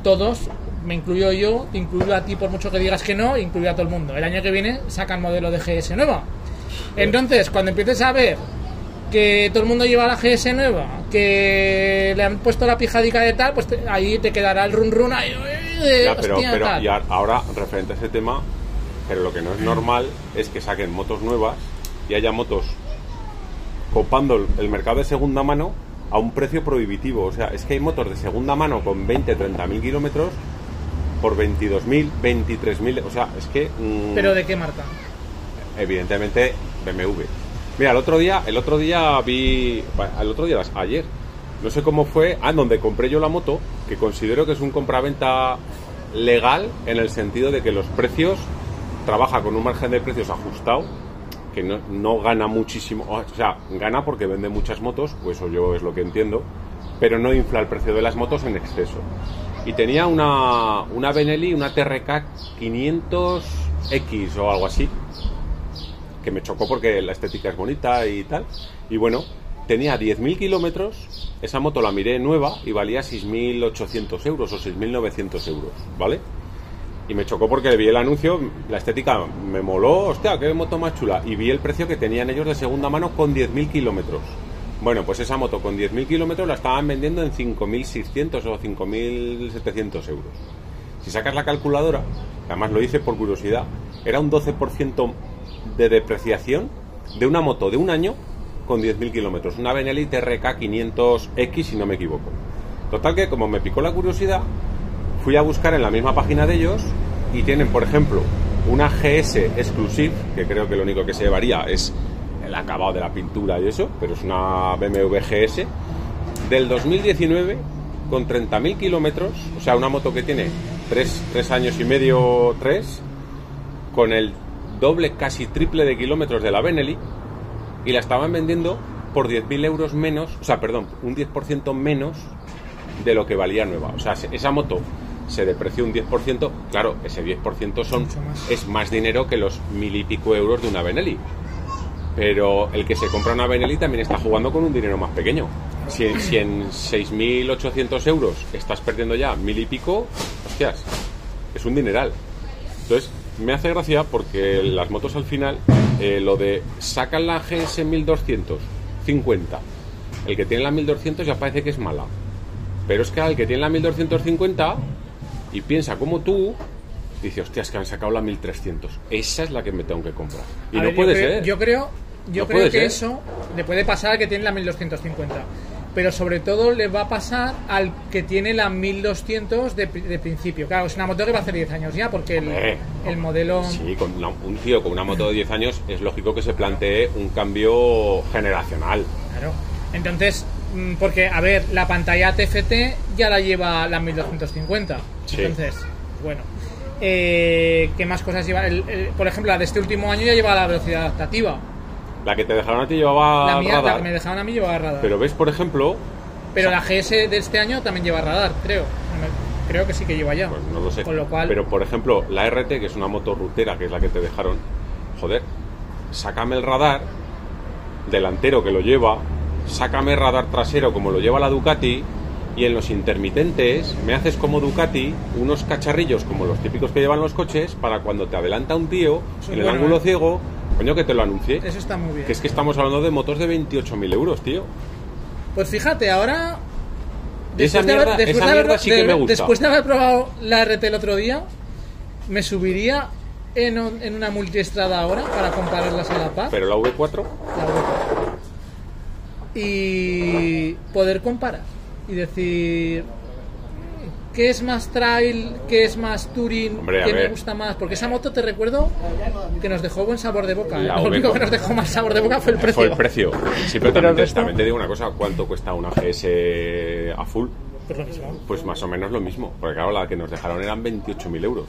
todos, me incluyo yo, te incluyo a ti por mucho que digas que no, incluyo a todo el mundo. El año que viene sacan modelo de GS nueva. Entonces, cuando empieces a ver que todo el mundo lleva la GS nueva, que le han puesto la pijadica de tal, pues te- ahí te quedará el run run ahí, eh, Ya, pero, hostia, pero tal. y ahora, referente a ese tema, pero lo que no es normal es que saquen motos nuevas y haya motos copando el- el mercado de segunda mano a un precio prohibitivo. O sea, es que hay motos de segunda mano con 20, 30 mil kilómetros por 22.000, 23.000. O sea, es que. mm, ¿Pero de qué marca? evidentemente BMW. Mira, el otro día, el otro día vi, el otro día, ayer, no sé cómo fue, ah, donde compré yo la moto, que considero que es un compraventa legal en el sentido de que los precios trabaja con un margen de precios ajustado, que no, no gana muchísimo, o sea, gana porque vende muchas motos, pues eso yo es lo que entiendo, pero no infla el precio de las motos en exceso. Y tenía una, una Benelli, una TRK 500X o algo así, que me chocó porque la estética es bonita y tal. Y bueno, tenía 10.000 kilómetros, esa moto la miré nueva y valía 6.800 euros o 6.900 euros, ¿vale? Y me chocó porque vi el anuncio, la estética me moló, hostia, qué moto más chula. Y vi el precio que tenían ellos de segunda mano con 10.000 kilómetros. Bueno, pues esa moto con 10.000 kilómetros la estaban vendiendo en 5.600 o 5.700 euros. Si sacas la calculadora, además lo hice por curiosidad, era un 12% de depreciación de una moto de un año con 10.000 kilómetros. Una Benelli TRK 500X, si no me equivoco. Total que como me picó la curiosidad, fui a buscar en la misma página de ellos y tienen, por ejemplo, una GS Exclusive, que creo que lo único que se llevaría es el acabado de la pintura y eso, pero es una BMW GS del 2019 con 30.000 kilómetros, o sea, una moto que tiene 3, años y medio, 3, con el doble, casi triple de kilómetros de la Benelli, y la estaban vendiendo por 10.000 euros menos, o sea, perdón, un 10% menos de lo que valía nueva. O sea, se- esa moto se depreció un 10%, claro, ese 10% son, más. es más dinero que los mil y pico euros de una Benelli. Pero el que se compra una Benelli también está jugando con un dinero más pequeño. Si, si en 6.800 euros estás perdiendo ya mil y pico, hostias, es un dineral. Entonces, me hace gracia porque las motos al final, eh, lo de sacan la GS 1250, el que tiene la 1200 ya parece que es mala. Pero es que al que tiene la 1250 y piensa como tú, dice, hostias, que han sacado la 1300. Esa es la que me tengo que comprar. Y A no ver, puede yo creo, ser. Yo creo, yo No creo que ser. eso le puede pasar al que tiene la 1250. Pero sobre todo le va a pasar al que tiene la 1200 de, de principio. Claro, es una moto que va a hacer 10 años ya, porque el, Hombre, el modelo. Sí, con una- un tío con una moto de 10 años es lógico que se plantee un cambio generacional. Claro. Entonces, mm, porque, a ver, la pantalla TFT ya la lleva la 1250. Sí. Entonces, bueno. Eh, ¿Qué más cosas lleva? El- el- por ejemplo, la de este último año ya lleva la velocidad adaptativa. La que te dejaron a ti llevaba la mía, la radar. que me dejaban a mí llevaba radar. Pero, Pero ves, por ejemplo, la GS de este año también lleva radar, creo. Creo que sí que lleva ya. pues no lo sé. Con lo cual, Pero por ejemplo, la RT, que es una moto rutera, que es la que te dejaron, joder, sácame el radar delantero que lo lleva, sácame el radar trasero como lo lleva la Ducati y en los intermitentes me haces como Ducati unos cacharrillos como los típicos que llevan los coches para cuando te adelanta un tío en el bueno, ángulo ¿eh? ciego, coño que te lo anuncie. eso está muy bien. Que es que estamos hablando de motos de 28.000 euros, tío. Pues fíjate, ahora. Esa de haber- mierda- después esa de haber- mierda sí que me gusta. Después de haber probado la RT el otro día, me subiría en, un- en una multiestrada ahora para compararlas a la paz. Pero la V4, la Europa. Y poder comparar y decir "Mm, qué es más trail, qué es más touring, Hombre, qué me gusta más. Porque esa moto te recuerdo que nos dejó buen sabor de boca. ¿eh? Lo único V4. que nos dejó mal sabor de boca fue el precio. fue el precio. Sí, pero, también, te- resto- también te digo una cosa, ¿cuánto cuesta una GS a full? Pues lo mismo. Pues más o menos lo mismo, porque claro, la que nos dejaron eran 28.000 euros.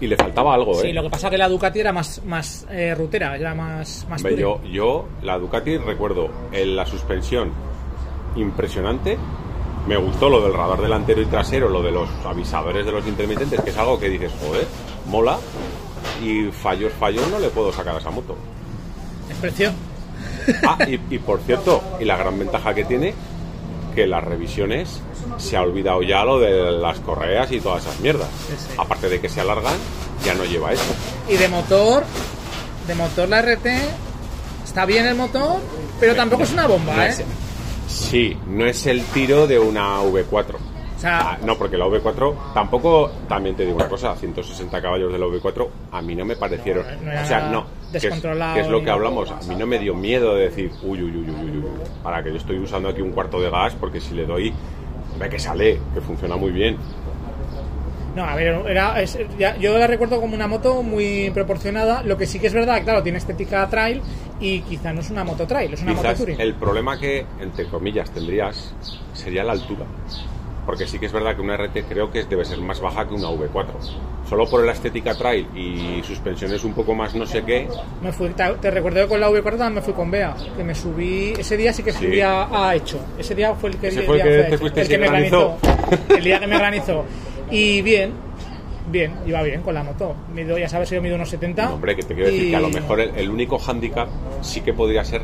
Y le faltaba algo, ¿eh? Sí, lo que pasa es que la Ducati era más, más eh, rutera, era más, más yo, yo, la Ducati, recuerdo en la suspensión impresionante. Me gustó lo del radar delantero y trasero, lo de los avisadores de los intermitentes, que es algo que dices, joder, mola. Y fallos, fallos no le puedo sacar a esa moto. Es precio. Ah, y, y por cierto, y la gran ventaja que tiene, que las revisiones se ha olvidado ya lo de las correas y todas esas mierdas. Sí, sí. Aparte de que se alargan, ya no lleva eso. Y de motor, de motor la RT, está bien el motor, pero tampoco es una bomba, No ¿eh? es- sí, no es el tiro de una V4. O sea, Ah, no, porque la V4 tampoco, también te digo una cosa, 160 caballos de la V4 a mí no me parecieron, No era o sea, no, que es, que es lo que hablamos, a mí no me dio miedo de decir, uy, uy, uy, uy, uy, uy, para que yo estoy usando aquí un cuarto de gas, porque si le doy, ve que sale, que funciona muy bien. No, a ver, era, es- ya- yo la recuerdo como una moto muy proporcionada. Lo que sí que es verdad, claro, tiene estética trail y quizá no es una moto trail, es una moto Quizás touring. el problema que, entre comillas, tendrías sería la altura. Porque sí que es verdad que una RT creo que debe ser más baja que una V4. Solo por la estética trail y suspensiones un poco más no sé qué, Me fui, te, te recuerdo que con la V4 también me fui con Bea, que me subí, ese día sí que Sí. subí a, a Hecho, ese día fue el que, el fue el día que a te Hecho, el que me granizó, el día que me granizó. Y bien, bien, iba bien con la moto, mido, ya sabes, yo mido unos 70. No, hombre, que te quiero decir que a lo mejor el, el único hándicap sí que podría ser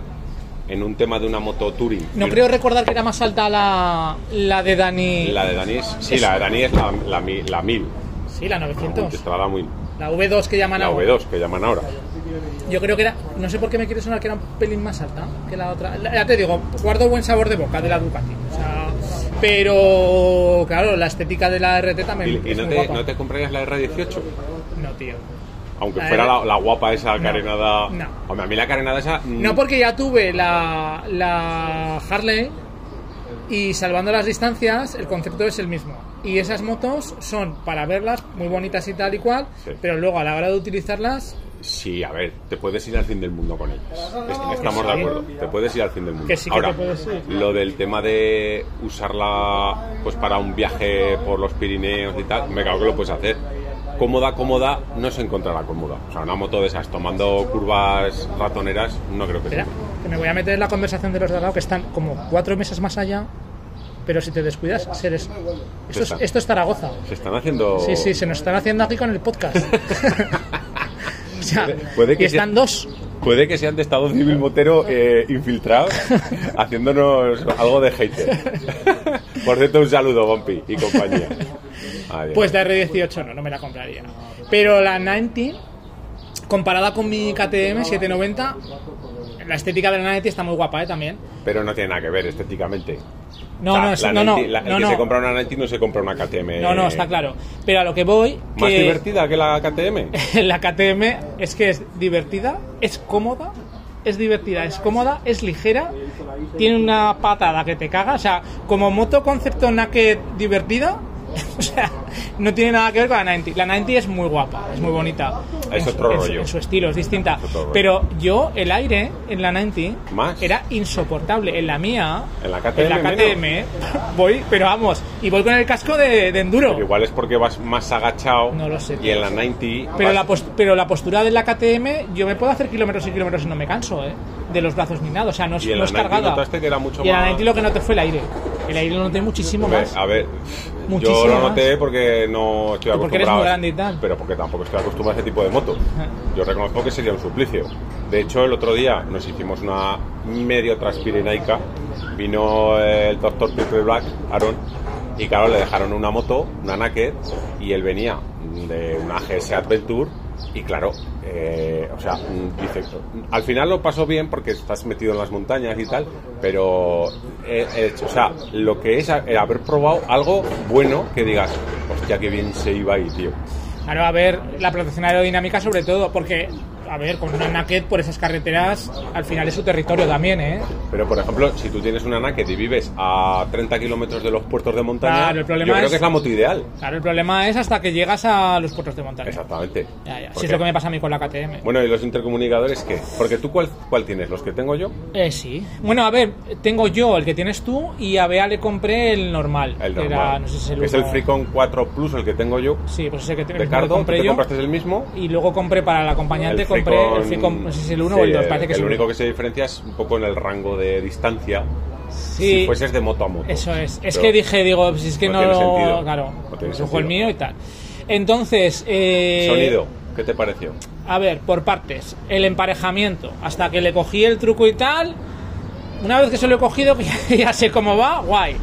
en un tema de una moto touring. No creo recordar que era más alta la, la de Dani. La de Dani es, sí, la de Dani es la, la, la 1000. Sí, la 900. Estrada muy. La V2 que llaman La ahora. V2 que llaman ahora. Yo creo que era. No sé por qué me quiere sonar que era un pelín más alta que la otra. La- Ya te digo, guardo buen sabor de boca de la Ducati. Pero. Claro, la estética de la RT ¿Y, también. y es no, muy te, guapa. no te comprarías la R18? No, tío. Aunque La fuera la, la guapa esa carenada. no. Hombre, a mí la carenada esa. mm, No, porque ya tuve la, la Harley y salvando las distancias, el concepto es el mismo. Y esas motos son para verlas muy bonitas y tal y cual, Sí. pero luego a la hora de utilizarlas, Sí, a ver, te puedes ir al fin del mundo con ellas. Est- Estamos de acuerdo, te puedes ir al fin del mundo. Que sí que Ahora, lo del tema de usarla pues para un viaje por los Pirineos y tal, me cago que lo puedes hacer. Cómoda, cómoda, no se encontrará cómoda. O sea, una moto de esas tomando curvas ratoneras, no creo que sea. que me voy a meter en la conversación de los de al lado que están como cuatro meses más allá, pero si te descuidas, seres... Esto es, esto es Zaragoza. Se están haciendo. Sí, sí, se nos están haciendo aquí con el podcast. o sea, Puede- puede que y están sea- dos. Puede que sean de Estado Civil Motero eh, infiltrados, haciéndonos algo de hater. Por cierto, un saludo, Gompi y compañía. Adiós. Pues la R18 no, no me la compraría. Pero la 90, comparada con mi KTM 790, la estética de la 90 está muy guapa, ¿eh? También. Pero no tiene nada que ver estéticamente. No, O sea, no, es- la no, no, 90 la- el no, que se compra una 90 no se compra una KTM. No, no, está claro. Pero a lo que voy, ¿Más que divertida que la KTM? la KTM es que es divertida, es cómoda, es divertida, es cómoda, es ligera, tiene una patada que te caga. O sea, como moto concepto naked divertida, o sea, no tiene nada que ver con la 90. La 90 es muy guapa, es muy bonita. Es En otro en rollo. En su estilo, es distinta. Es. Pero yo, el aire en la 90 Más. era insoportable. En la mía, En la KTM en la KTM voy, pero vamos, y voy con el casco de, de enduro. Pero igual es porque vas más agachado. No lo sé, Y en la 90. Pero vas- la, pero la postura de la KTM, yo me puedo hacer kilómetros y kilómetros y no me canso, ¿eh? De los brazos ni nada, o sea, no es, Y no es 90 cargada. notaste que era mucho y en la más- 90 lo que noté fue el aire. El aire lo noté muchísimo más. A ver, Muchísimo yo lo más. noté porque no estoy Y porque acostumbrado. eres muy grande y tal. Pero porque tampoco estoy acostumbrado a ese tipo de moto. Yo reconozco que sería un suplicio. De hecho, el otro día nos hicimos una medio transpirenaica. Vino el doctor Peter Black, Aaron, y claro, le dejaron una moto, una Naked, y él venía de una GS Adventure. Y claro, eh, o sea, mm, dice, al final lo pasó bien porque estás metido en las montañas y tal, pero, eh, eh, o sea, lo que es haber probado algo bueno que digas, hostia, qué bien se iba ahí, tío. Claro, a ver, la protección aerodinámica sobre todo, porque, a ver, con una Naked por esas carreteras, al final es su territorio también, ¿eh? Pero, por ejemplo, si tú tienes una Naked y vives a 30 kilómetros de los puertos de montaña, Claro, el problema yo creo es- que es la moto ideal. Claro, el problema es hasta que llegas a los puertos de montaña. Exactamente. Ya, ya. Si es lo que me pasa a mí con la KTM. Bueno, ¿y los intercomunicadores qué? Porque tú, ¿cuál, cuál tienes? ¿Los que tengo yo? Eh, sí. Bueno, a ver, tengo yo el que tienes tú y a Bea le compré el normal. El que normal. Era, no sé si es el que es el Freecon 4 Plus, el que tengo yo. Sí, pues ese que, te- De el que Cardo, ¿tú compré te yo. compraste el mismo? Y luego compré para el acompañante, El compré el Freecon, no sé si es el 1 sí, o el 2, parece que es el el único que se diferencia es un poco en el rango de distancia. Sí, Si fueses de moto a moto. eso es. Es que dije, digo, pues es que no no, tiene sentido. claro, No pues sentido. el mío y tal. Entonces, eh, Sonido, ¿qué te pareció? A ver, por partes. El emparejamiento. Hasta que le cogí el truco y tal. Una vez que se lo he cogido, ya sé cómo va, guay.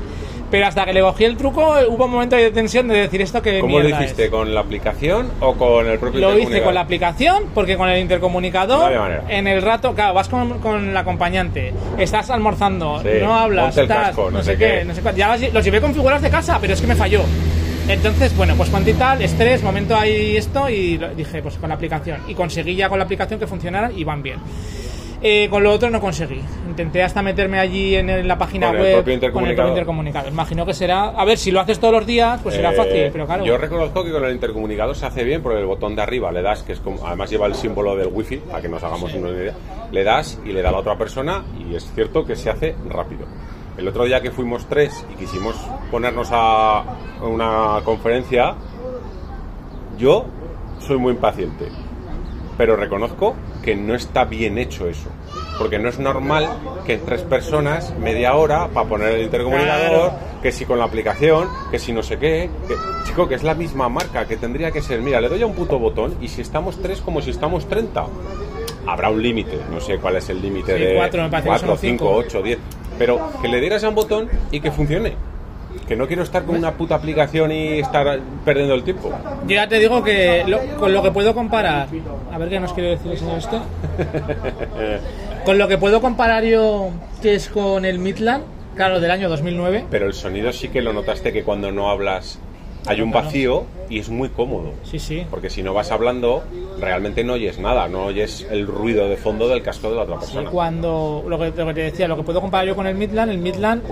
Pero hasta que le cogí el truco, hubo un momento de tensión de decir esto que ¿Cómo lo hiciste? es. ¿Con la aplicación o con el propio Lo hice con la aplicación, porque con el intercomunicador, en el rato, claro, vas con, con el acompañante, estás almorzando, Sí, no hablas, estás, casco, no, no sé qué, qué. no sé cuánto. Ya los, los llevé configurados de casa, pero es que me falló. Entonces, bueno, pues cuanto y tal, estrés, momento ahí esto, y dije, pues con la aplicación. Y conseguí ya con la aplicación que funcionaran y van bien. Eh, con lo otro no conseguí. Intenté hasta meterme allí en, el- la página Con el web propio con el propio intercomunicador. Imagino que será. A ver, si lo haces todos los días, pues será Eh, fácil, pero claro. Yo reconozco que con el intercomunicador se hace bien porque el botón de arriba le das, que es como, además lleva el símbolo del wifi, para que nos hagamos una idea, le das y le da a la otra persona y es cierto que se hace rápido. El otro día que fuimos tres y quisimos ponernos a una conferencia, yo soy muy impaciente, pero reconozco que no está bien hecho eso. Porque no es normal que tres personas, media hora, para poner el intercomunicador, Claro. que si con la aplicación, que si no sé qué, que, chico, que es la misma marca, que tendría que ser, mira, le doy a un puto botón y si estamos tres como si estamos 30. Habrá un límite, no sé cuál es el límite Sí, de cuatro, me parece que cuatro, son cinco, cinco. ocho, diez. Pero que le dieras a un botón y que funcione. Que no quiero estar con una puta aplicación y estar perdiendo el tiempo. Yo ya te digo que lo- con lo que puedo comparar. A ver qué nos quiere decir el señor este. con lo que puedo comparar yo, que es con el Midland, claro, del año 2009. Pero el sonido sí que lo notaste que cuando no hablas hay un vacío y es muy cómodo. Sí, sí. Porque si no vas hablando, realmente no oyes nada, no oyes el ruido de fondo del casco de la otra persona. cuando lo que, lo que te decía, lo que puedo comparar yo con el Midland, el Midland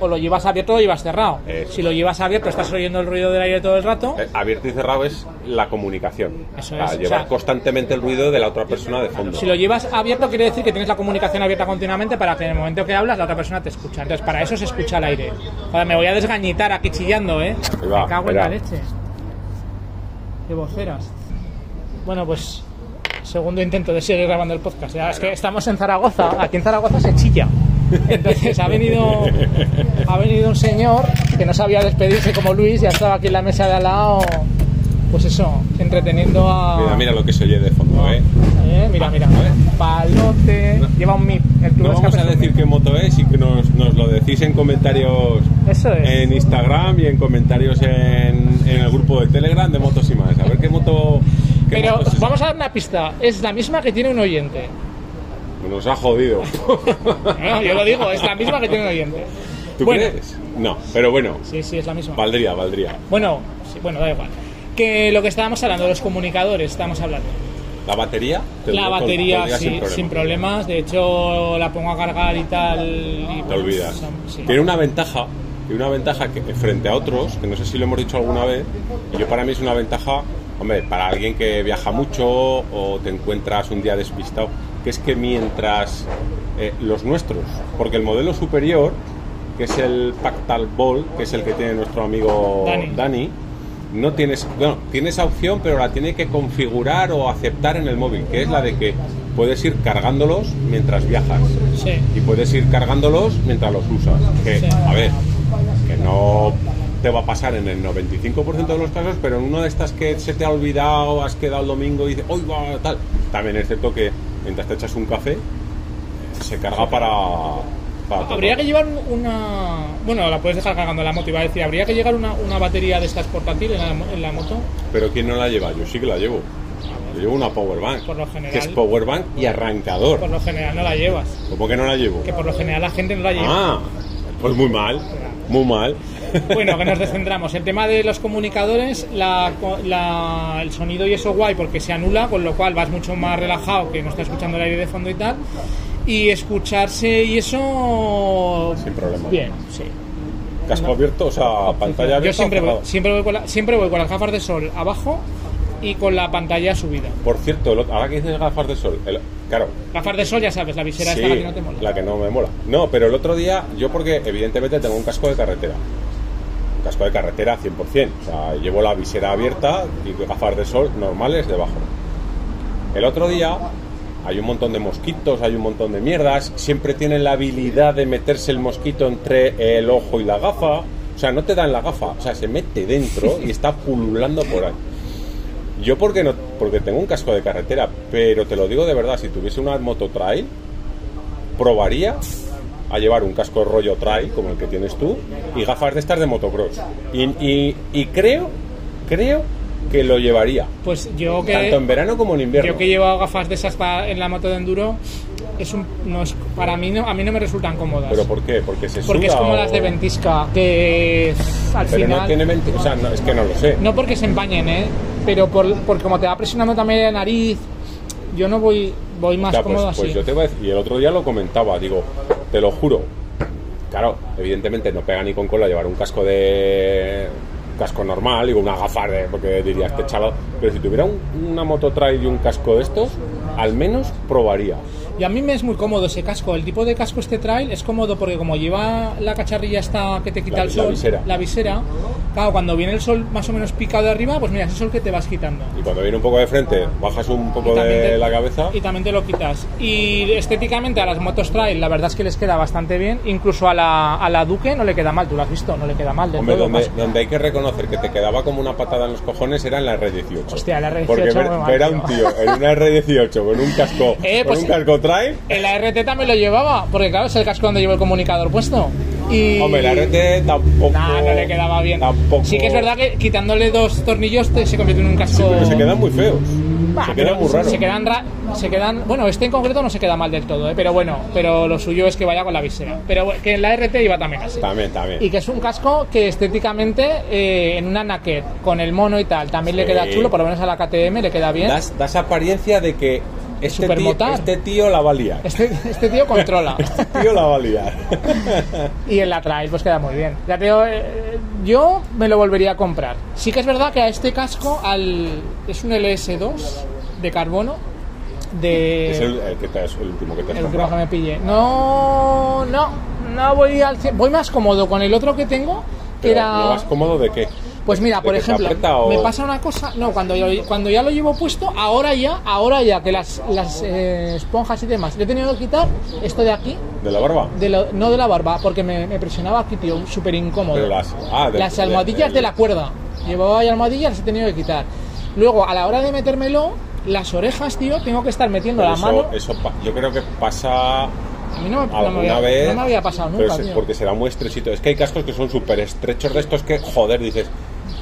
o lo llevas abierto o lo llevas cerrado. Eso. Si lo llevas abierto, estás oyendo el ruido del aire todo el rato. Eh, Abierto y cerrado es la comunicación. Eso O sea, es, o llevar sea- constantemente el ruido de la otra persona de fondo. Si lo llevas abierto, quiere decir que tienes la comunicación abierta continuamente para que en el momento que hablas la otra persona te escucha. Entonces, para eso se escucha el aire. Ahora me voy a desgañitar aquí chillando, ¿eh? Va, me cago en la leche. Qué voceras. Bueno, pues segundo intento de seguir grabando el podcast. Ya es que estamos en Zaragoza. Aquí en Zaragoza se chilla. Entonces ha venido ha venido un señor que no sabía despedirse como Luis, ya estaba aquí en la mesa de al lado, pues eso, entreteniendo a. Mira, mira lo que se oye de fondo, ¿eh? Eh, mira, mira. Palote. Lleva un MIP. El club No vamos a decir qué moto es y que nos, nos lo decís en comentarios. Eso es. en Instagram y en comentarios en, en el grupo de Telegram de Motos y más. A ver qué moto. qué Pero moto vamos a dar una pista. Es la misma que tiene un oyente. Nos ha jodido. No, yo lo digo, es la misma que tiene un oyente. ¿Tú bueno, crees? No, pero bueno, Sí, sí, es la misma. valdría, valdría. Bueno, sí, bueno, da igual. Que lo que estábamos hablando, los comunicadores, estábamos hablando. ¿La batería? Te La batería, sí, sin sin, problema. problemas. De hecho, la pongo a cargar y tal. y, Te olvidas. sí. Tiene una ventaja y una ventaja que frente a otros, que no sé si lo hemos dicho alguna vez, y yo para mí es una ventaja, hombre, para alguien que viaja mucho o te encuentras un día despistado, que es que mientras eh, los nuestros, porque el modelo superior, que es el Pactal Ball, que es el que tiene nuestro amigo Dani. Dani, no tienes, bueno, tiene esa opción, pero la tiene que configurar o aceptar en el móvil, que es la de que puedes ir cargándolos mientras viajas Sí. y puedes ir cargándolos mientras los usas. Que, Sí. a ver, que no te va a pasar en el 95% de los casos, pero en una de estas que se te ha olvidado, has quedado el domingo y dices, ¡Uy, va! tal. También es cierto que mientras te echas un café, se carga para. Habría que llevar una. Bueno, la puedes dejar cargando la moto, iba a decir. Habría que llevar una, una batería de estas portátil en la, en la moto. Pero ¿quién no la lleva? Yo sí que la llevo. Yo llevo una powerbank. Por lo general. Que es powerbank y arrancador. Por lo general no la llevas. ¿Cómo que no la llevo? Que por lo general la gente no la lleva. Ah, pues muy mal. Muy mal. Bueno, que nos descentramos. El tema de los comunicadores, la- la- el sonido y eso guay porque se anula, con lo cual vas mucho más relajado que no estás escuchando el aire de fondo y tal. Y escucharse y eso. Sin problema. Bien, sí. Casco abierto, o sea, pantalla abierta. Yo siempre voy, siempre, voy con la- siempre voy con las gafas de sol abajo y con la pantalla subida. Por cierto, el otro- ahora que dices gafas de sol, el- claro, Gafas de sol, ya sabes, la visera sí, esta la que no te mola. la que no me mola. No, pero el otro día, yo porque evidentemente tengo un casco de carretera. Un casco de carretera 100%. O sea, llevo la visera abierta y gafas de sol normales debajo. El otro día hay un montón de mosquitos, hay un montón de mierdas. Siempre tienen la habilidad de meterse el mosquito entre el ojo y la gafa. O sea, no te dan la gafa, o sea, se mete dentro y está pululando por ahí. Yo porque no, porque tengo un casco de carretera, pero te lo digo de verdad, si tuviese una moto trail, probaría a llevar un casco rollo trail como el que tienes tú y gafas de estas de motocross. Y, creo, creo que lo llevaría. Pues yo que. Tanto en verano como en invierno. Yo que llevo gafas de esas pa- en la moto de enduro, es un, no es, para mí no, a mí no me resultan cómodas. ¿Pero por qué? Porque se porque es como o- las de ventisca, que al Pero final. no tiene venti- o sea, no, es que no lo sé. no porque se empañen, ¿eh? Pero por, porque como te va presionando también la nariz, yo no voy, voy más Ya, pues, cómodo pues así. yo te voy a decir, y el otro día lo comentaba, digo, te lo juro. Claro, evidentemente no pega ni con cola llevar un casco de casco normal, digo una gafas de porque dirías este chaval, pero si tuviera un- una moto trail y un casco de estos, al menos probaría. Y a mí me es muy cómodo ese casco. El tipo de casco este trail es cómodo porque como lleva la cacharrilla esta que te quita La- el la sol, visera. la visera, claro, cuando viene el sol más o menos picado de arriba, pues mira, ese sol que te vas quitando. Y cuando viene un poco de frente, bajas un poco de te- la cabeza. Y también te lo quitas. Y estéticamente a las motos trail, la verdad es que les queda bastante bien. Incluso a la, a la Duque no le queda mal, tú lo has visto, no le queda mal del Hombre, todo. donde, donde hay que reconocer que te quedaba como una patada en los cojones era en la R18. Hostia, la R18 Porque ver, ver a un tío en una R18 con un casco, Eh, con pues- un casco trail, En la RT también lo llevaba, porque claro, es el casco donde llevo el comunicador puesto. Y... hombre, la RT tampoco. Nah, no le quedaba bien. Tampoco. Sí que es verdad que quitándole dos tornillos te, se convierte en un casco... Sí, pero se quedan muy feos. Bah, se muy raros. Se quedan, ra- se quedan... Bueno, este en concreto no se queda mal del todo, ¿eh? pero bueno, pero lo suyo es que vaya con la visera. Pero que en la RT iba también así. También, también. Y que es un casco que estéticamente eh, en una naked con el mono y tal también le queda chulo, por lo menos a la KTM le queda bien. Das, das apariencia de que este tío, este tío la va a liar. Este, este tío controla. Este tío la va a liar. y en la trail pues queda muy bien. Ya te digo, eh, yo me lo volvería a comprar. Sí que es verdad que a este casco al es un LS2 de carbono de es el, el que te, es el último que te has el último que comprado. me pillé. No, no, no voy al voy más cómodo con el otro que tengo que Pero, era ¿No vas cómodo de qué? Pues mira, ¿De por ejemplo, o- me pasa una cosa, no, cuando, yo- cuando ya lo llevo puesto, ahora ya, ahora ya que las, las eh, esponjas y demás, le he tenido que quitar esto de aquí, ¿De la barba? de lo- no de la barba, porque me, me presionaba aquí, tío, súper incómodo. Pero las- ah, de- las almohadillas de- de la cuerda, llevaba ahí almohadillas, las he tenido que quitar. Luego, a la hora de metérmelo, las orejas, tío, tengo que estar metiendo Pero la eso, mano. eso yo creo que pasa A mí no me, no me había, vez. no me había pasado pero nunca, es- tío. porque será muy estrechito. Es que hay cascos que son súper estrechos de estos que, joder, dices,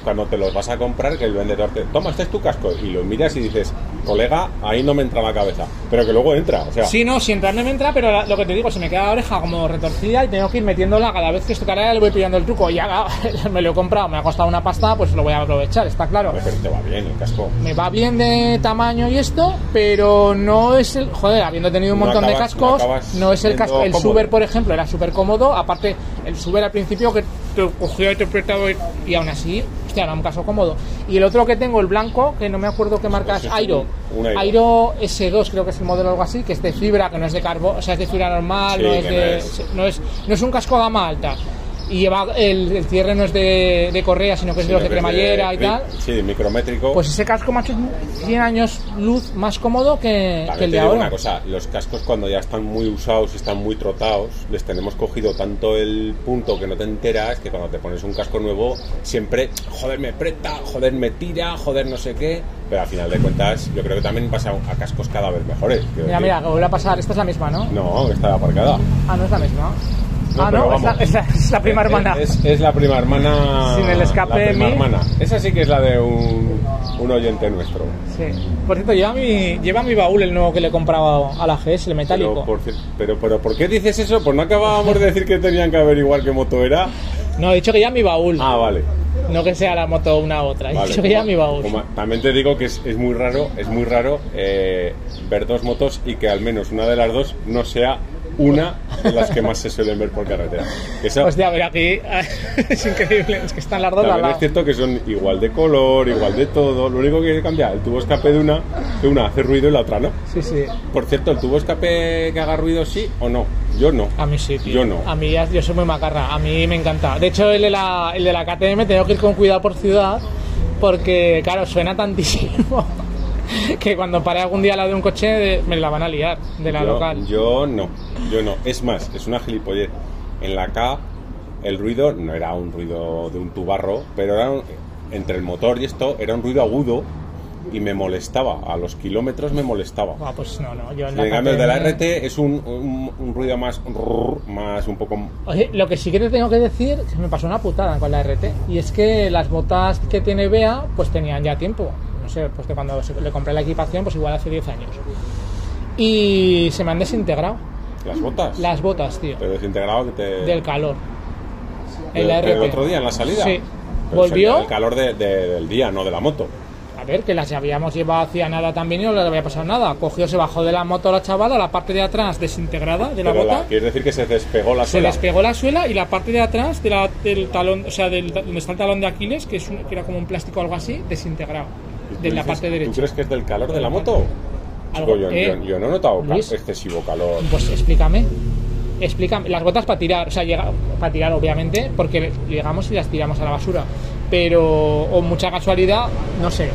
cuando te los vas a comprar, que el vendedor te toma, este es tu casco, y lo miras y dices, colega, ahí no me entra la cabeza. Pero que luego entra, o sea. Sí, no, si entrarme me entra, pero lo que te digo, se me queda la oreja como retorcida y tengo que ir metiéndola cada vez que esto cara le voy pillando el truco. Y me lo he comprado, me ha costado una pasta, pues lo voy a aprovechar, está claro. Pero te va bien el casco. Me va bien de tamaño y esto, pero no es el. Joder, habiendo tenido un No montón de cascos, no no es el casco. El cómodo. Suber, por ejemplo, era súper cómodo. Aparte, el Suber al principio que te cogía y te apretaba y, y aún así, un caso cómodo. Y el otro que tengo, el blanco, que no me acuerdo qué marca Pues es, es Airo. Airo. Airo S2 creo que es el modelo o algo así, que es de fibra, que no es de carbón, o sea, es de fibra normal, Sí, no, es de, no es- no, es, no es un casco gama alta. Y lleva el, el cierre no es de, de correa, sino que es de los de cremallera y de- tal. Sí, micrométrico. Pues ese casco, macho, es 100 años luz más cómodo que, que el de digo ahora. una cosa, los cascos cuando ya están muy usados y están muy trotados, les tenemos cogido tanto el punto que no te enteras que cuando te pones un casco nuevo siempre, joder, me aprieta, joder, me tira, joder, no sé qué, pero al final de cuentas yo creo que también pasa a cascos cada vez mejores. Mira, decir. mira, que vuelve a pasar. Esta es la misma, ¿no? No, está aparcada. Ah, no es la misma. No, ah, no, es la, es, la, es la prima hermana. Es, es la prima hermana. Sin el escape La prima hermana. Esa sí que es la de un, un oyente nuestro. Sí. Por cierto, lleva mi, lleva mi baúl el nuevo que le he comprado a la GS, el metálico. Pero por, pero, pero, ¿por qué dices eso? Pues no acabábamos de decir que tenían que averiguar qué moto era. No, he dicho que ya mi baúl. Ah, vale. No que sea la moto una u otra. He Vale, dicho que ya como- mi baúl. como- también te digo que es, es muy raro, es muy raro eh, ver dos motos y que al menos una de las dos no sea una de las que más se suelen ver por carretera. Eso, Hostia, pero aquí es increíble. Es que están las dos lado. es cierto que son igual de color, igual de todo. Lo único que cambia el tubo escape de una, que una hace ruido y la otra no. Sí, sí. Por cierto, ¿el tubo escape que haga ruido sí o no? Yo no. A mí sí, tío. Yo no. A mí yo soy muy macarra. A mí me encanta. De hecho, el de la, el de la KTM tengo que ir con cuidado por ciudad porque, claro, suena tantísimo que cuando pare algún día la de un coche de- me la van a liar de la yo, local. yo no, yo no. Es más, es una gilipollez. En la K el ruido no era un ruido de un tubarro, pero era un- entre el motor y esto era un ruido agudo y me molestaba. A los kilómetros me molestaba. Ah, pues no, no. Yo en En cambio, el de la RT es un, un- un ruido más, más un poco... Oye, lo que sí que te tengo que decir, que me pasó una putada con la RT, y es que las botas que tiene Bea, pues tenían ya tiempo. No sé, pues de cuando se- le compré la equipación, pues igual hace 10 años. Y se me han desintegrado Las botas. las botas, tío, Pero desintegrado que te... del calor. del- del RT. otro día en la salida. Sí. Pero Volvió. El calor de- de- del día, no de la moto. A ver, que las habíamos llevado hacía nada también y no le había pasado nada. Cogió, se bajó de la moto la chavala, la parte de atrás desintegrada de la Pero bota. la- quieres decir que se despegó la Se suela. despegó la suela y la parte de atrás de la- del talón, o sea, del, donde está el talón de Aquiles, que, es un- que era como un plástico o algo así, desintegrado. ¿Y tú De la parte ¿Tú derecha. crees que es del calor de la moto? Algo, yo, eh, yo- yo no he notado Luis. excesivo calor. Pues explícame. Explícame. Las botas para tirar, o sea, llega, para tirar obviamente, porque llegamos y las tiramos a la basura. Pero, o mucha casualidad, no sé.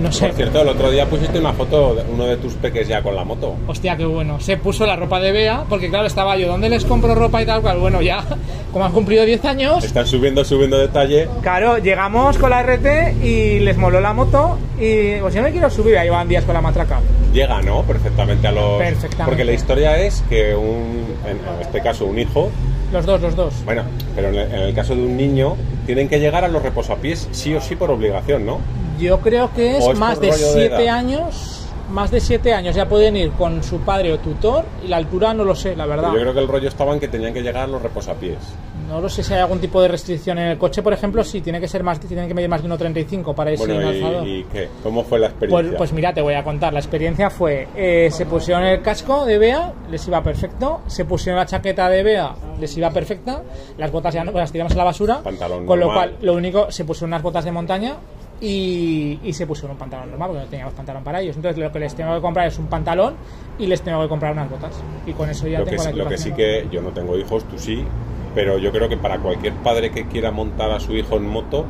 No sé. Por cierto, el otro día pusiste una foto de uno de tus peques ya con la moto. Hostia, qué bueno. Se puso la ropa de Bea, porque claro, estaba yo, ¿dónde les compro ropa y tal cual? Bueno, ya, como han cumplido 10 años, Están subiendo, subiendo detalle. claro, llegamos con la RT y les moló la moto y pues yo no quiero subir, ahí llevan días con la matraca. Llega, ¿no? Perfectamente a los... Perfectamente. Porque la historia es que un, en este caso un hijo, Los dos, los dos. bueno, pero en el, en el caso de un niño, tienen que llegar a los reposapiés sí o sí por obligación, ¿no? Yo creo que ¿O es es más por de rollo de 7 edad? años, más de 7 años ya pueden ir con su padre o tutor y la altura no lo sé, la verdad. Yo creo que el rollo estaba en que tenían que llegar a los reposapiés. No lo sé si hay algún tipo de restricción en el coche, por ejemplo, si tiene que ser más, tiene que medir más de 1.35 para ir sin Bueno, alzador. y, qué? ¿Cómo fue la experiencia? Pues, pues mira, te voy a contar. La experiencia fue: eh, se pusieron el casco de Bea, les iba perfecto. Se pusieron la chaqueta de Bea, les iba perfecta. Las botas ya no, pues las tiramos a la basura. Pantalón con lo normal. cual, lo único, se pusieron unas botas de montaña y, y se pusieron un pantalón normal, porque no teníamos pantalón para ellos. Entonces, lo que les tengo que comprar es un pantalón y les tengo que comprar unas botas. Y con eso ya lo que, tengo sí- la lo que sí que yo no tengo hijos, tú sí, pero yo creo que para cualquier padre que quiera montar a su hijo en moto,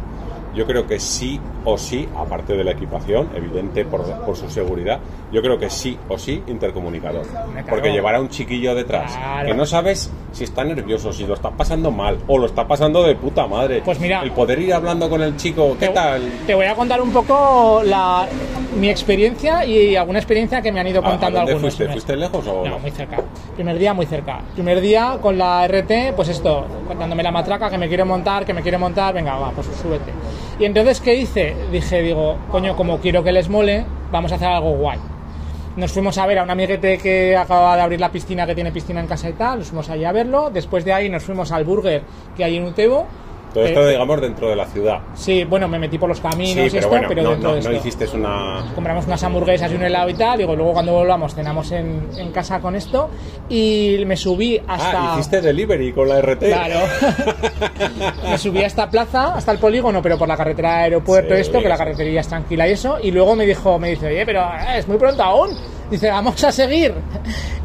yo creo que sí o sí, aparte de la equipación, evidente por, por su seguridad, yo creo que sí o sí intercomunicador. Porque llevar a un chiquillo detrás, Claro. que no sabes si está nervioso, si lo está pasando mal o lo está pasando de puta madre. Pues mira. el poder ir hablando con el chico, ¿qué Te- tal? Te voy a contar un poco la, mi experiencia y alguna experiencia que me han ido ¿A- ¿A, contando dónde algunos. fuiste? ¿Fuiste lejos o No, no? muy cerca. Primer día muy cerca. Primer día con la RT, pues esto, dándome la matraca, que me quiero montar, que me quiero montar, venga, va, pues súbete. Y entonces, ¿qué hice? Dije, digo, coño, como quiero que les mole, vamos a hacer algo guay. Nos fuimos a ver a un amiguete que acababa de abrir la piscina, que tiene piscina en casa y tal, nos fuimos allí a verlo. Después de ahí nos fuimos al burger que hay en Utebo Todo esto, Eh, digamos, dentro de la ciudad. Sí, bueno, me metí por los caminos Sí, y pero esto, bueno, pero no, dentro no, de no esto. hiciste una... compramos unas hamburguesas y un helado y tal, digo, luego cuando volvamos cenamos en, en casa con esto y me subí hasta... Ah, hiciste delivery con la RT. Claro. me subí a esta plaza, hasta el polígono, pero por la carretera de aeropuerto Sí, esto, que la carretería es tranquila y eso, y luego me dijo, me dice, oye, pero eh, es muy pronto aún. Dice, vamos a seguir.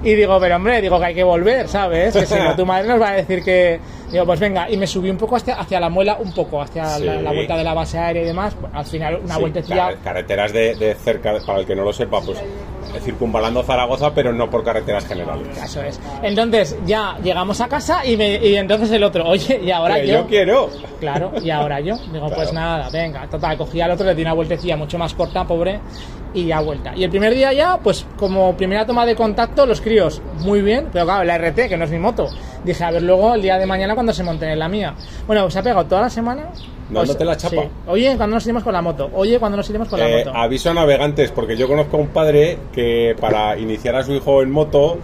Y digo, pero hombre, digo que hay que volver, ¿sabes? Que si no tu madre nos va a decir que... Digo, pues venga, y me subí un poco hacia, hacia la muela, un poco, hacia Sí. la, la vuelta de la base aérea y demás. Bueno, al final una Sí, vueltecilla... car- carreteras de, de cerca, para el que no lo sepa, pues eh, circunvalando Zaragoza, pero no por carreteras generales. Eso es. Entonces ya llegamos a casa y, me, y entonces el otro, oye, y ahora Que yo... yo quiero. Claro, y ahora yo. Digo, Claro. pues nada, venga, total, cogí al otro, le di una vueltecilla mucho más corta, pobre, y ya vuelta. Y el primer día ya, pues como primera toma de contacto, los críos, muy bien, pero claro, la RT, que no es mi moto. Dije, a ver luego el día de mañana cuando se monten en la mía. Bueno, se ha pegado toda la semana. Pues, Dándote la chapa. sí. Oye, cuando nos iremos con la moto. Oye, cuando nos iremos con la Eh, moto. aviso a navegantes, porque yo conozco a un padre que para iniciar a su hijo en moto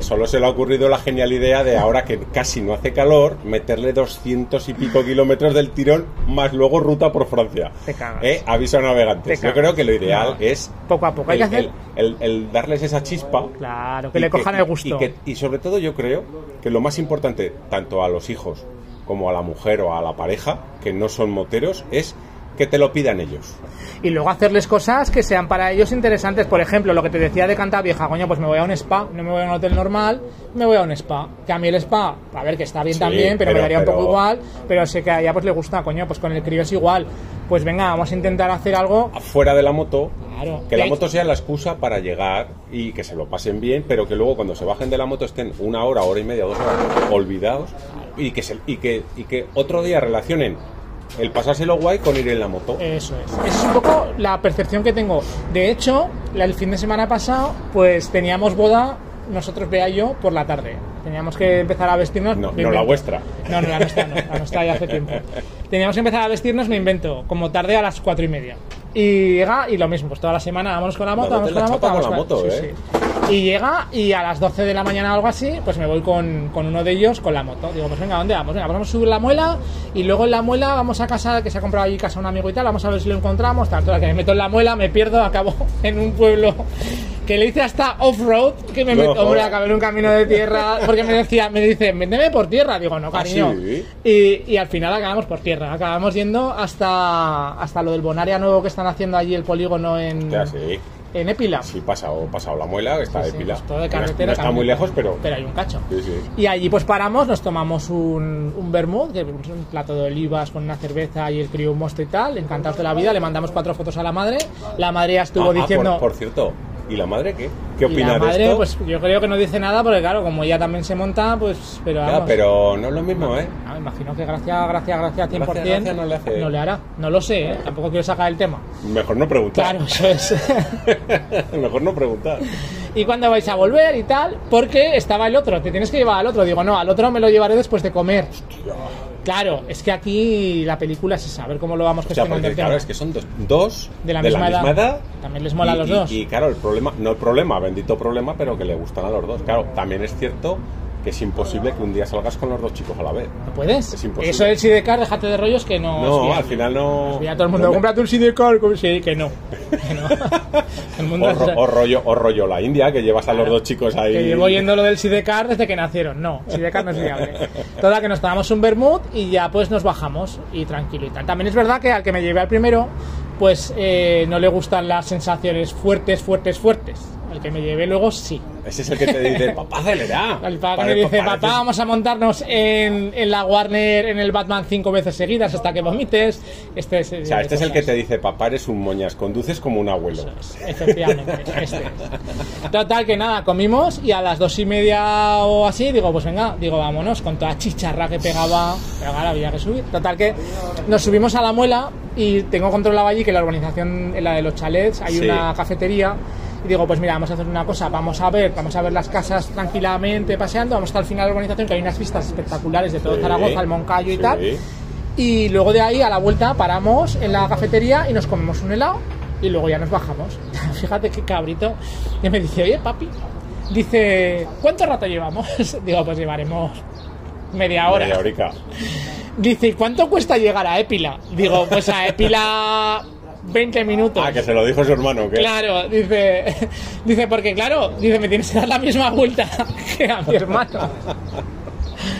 solo se le ha ocurrido la genial idea de ahora que casi no hace calor, meterle 200 y pico kilómetros del tirón, más luego ruta por Francia. Te cagas. Eh, aviso a navegantes. Te Yo creo que lo ideal No. es Poco a poco, hay el, que hacer- el- el- el darles esa chispa. Claro, que le cojan el gusto. Y, que- y sobre todo yo creo que lo más importante, tanto a los hijos como a la mujer o a la pareja, que no son moteros, es que te lo pidan ellos. Y luego hacerles cosas que sean para ellos interesantes. Por ejemplo, lo que te decía de Canta Vieja, coño, pues me voy a un spa, no me voy a un hotel normal, me voy a un spa. Que a mí el spa, a ver, que está bien Sí, también, pero, me pero- daría un poco igual, pero sé que a ella pues le gusta, coño, pues con el crío es igual. Pues venga, vamos a intentar hacer algo. Afuera de la moto, Claro. que la moto sea la excusa para llegar y que se lo pasen bien, pero que luego cuando se bajen de la moto estén una hora, hora y media, dos horas olvidados y que, se- y que, y que otro día relacionen el pasárselo guay con ir en la moto. Eso es. Esa es un poco la percepción que tengo. De hecho, el fin de semana pasado, pues teníamos boda, nosotros vea yo, por la tarde. Teníamos que empezar a vestirnos. No, no la vuestra. No, no, la nuestra no. La nuestra ya hace tiempo. Teníamos que empezar a vestirnos, me invento, como tarde a las cuatro y media. Y llega, y lo mismo, pues toda la semana vámonos con la moto, vámonos con la la moto. con la moto, ¿eh? sí. Y llega, y a las 12 de la mañana o algo así, pues me voy con, con uno de ellos con la moto. Digo, pues venga, ¿dónde vamos? Venga, vamos a subir la muela, y luego en la muela vamos a casa, que se ha comprado allí casa un amigo y tal, vamos a ver si lo encontramos, tal, que me meto en la muela, me pierdo, acabo en un pueblo que le hice hasta off-road, que me No, meto, hombre, acabé en un camino de tierra, porque me decía, me dice, véndeme por tierra, digo, no, Ah, cariño. sí. Y, y al final acabamos por tierra, acabamos yendo hasta, hasta lo del Bonaria nuevo que están haciendo allí el polígono en, Ya, sí. En Épila. Sí, pasado, pasado la muela, está Sí, de sí, pila. pues todo de No es- carretera. no está muy lejos, pero... Pero hay un cacho. Sí. Y allí pues paramos, nos tomamos un, un vermouth, que es un plato de olivas con una cerveza y el crío un mosto y tal, encantados de la vida, le mandamos cuatro fotos a la madre, la madre ya estuvo Ah, ah, diciendo... por, por cierto, ¿y la madre qué? ¿Qué opina la de madre, esto? pues yo creo que no dice nada porque claro, como ella también se monta, pues... Pero Ya, vamos, pero no es lo mismo, ¿eh? Ah, me imagino que gracias, gracias, gracias 100% Gracias, gracias no le hace. no le hará. No lo sé, ¿eh? tampoco quiero sacar el tema. Mejor no preguntar. Claro, eso es. Mejor no preguntar. ¿Y cuándo vais a volver y tal? Porque estaba el otro, te tienes que llevar al otro. Digo, no, al otro me lo llevaré después de comer. Claro, es que aquí la película es esa, a ver cómo lo vamos O sea, gestionando porque claro, es que son dos, dos De la misma edad. También les mola a los y- dos. Y, claro, el problema, no el problema, bendito problema, pero que le gustan a los dos. Claro, también es cierto que es imposible que un día salgas con los dos chicos a la vez. ¿No puedes? Es imposible. Eso del sidecar, déjate de rollos que no. No, al final no. Viable. todo el mundo, no me- cómprate un sidecar. como- Sí, que no. Que no. el mundo O, ro- o rollo, o rollo la India, que llevas a los dos chicos ahí. Que llevo yendo lo del sidecar desde que nacieron. No, sidecar no es viable. Toda que nos tomamos un vermut y ya pues nos bajamos y tranquilo y tal. También es verdad que al que me llevé al primero, pues eh, no le gustan las sensaciones fuertes, fuertes, fuertes. Al que me llevé luego sí. Ese es el que te dice, papá, acelera. Que Pare- me dice, papá, vamos a montarnos en, en la Warner, en el Batman cinco veces seguidas hasta que vomites. Este es, O sea, este es el que te dice, papá, eres un moñas, conduces como un abuelo. Efectivamente, este es. Total, que nada, comimos y a las dos y media o así, digo, pues venga, digo, vámonos, con toda chicharra que pegaba, pero ahora había que subir. Total, que nos subimos a la muela y tengo controlado allí que la urbanización, en la de los chalets, hay Sí. una cafetería. Y digo, pues mira, vamos a hacer una cosa, vamos a ver, vamos a ver las casas tranquilamente paseando, vamos hasta el final de la urbanización, que hay unas vistas espectaculares de todo Sí. Zaragoza, el Moncayo y Sí. tal. Y luego de ahí a la vuelta paramos en la cafetería y nos comemos un helado y luego ya nos bajamos. Fíjate qué cabrito. Y me dice, oye papi, dice, ¿cuánto rato llevamos? Digo, pues llevaremos media hora. Media horica. Dice, ¿y cuánto cuesta llegar a Épila? Digo, pues a Épila 20 minutos. Ah, que se lo dijo su hermano, ¿qué? Claro, dice, dice, porque claro, dice, me tienes que dar la misma vuelta que a mi hermano.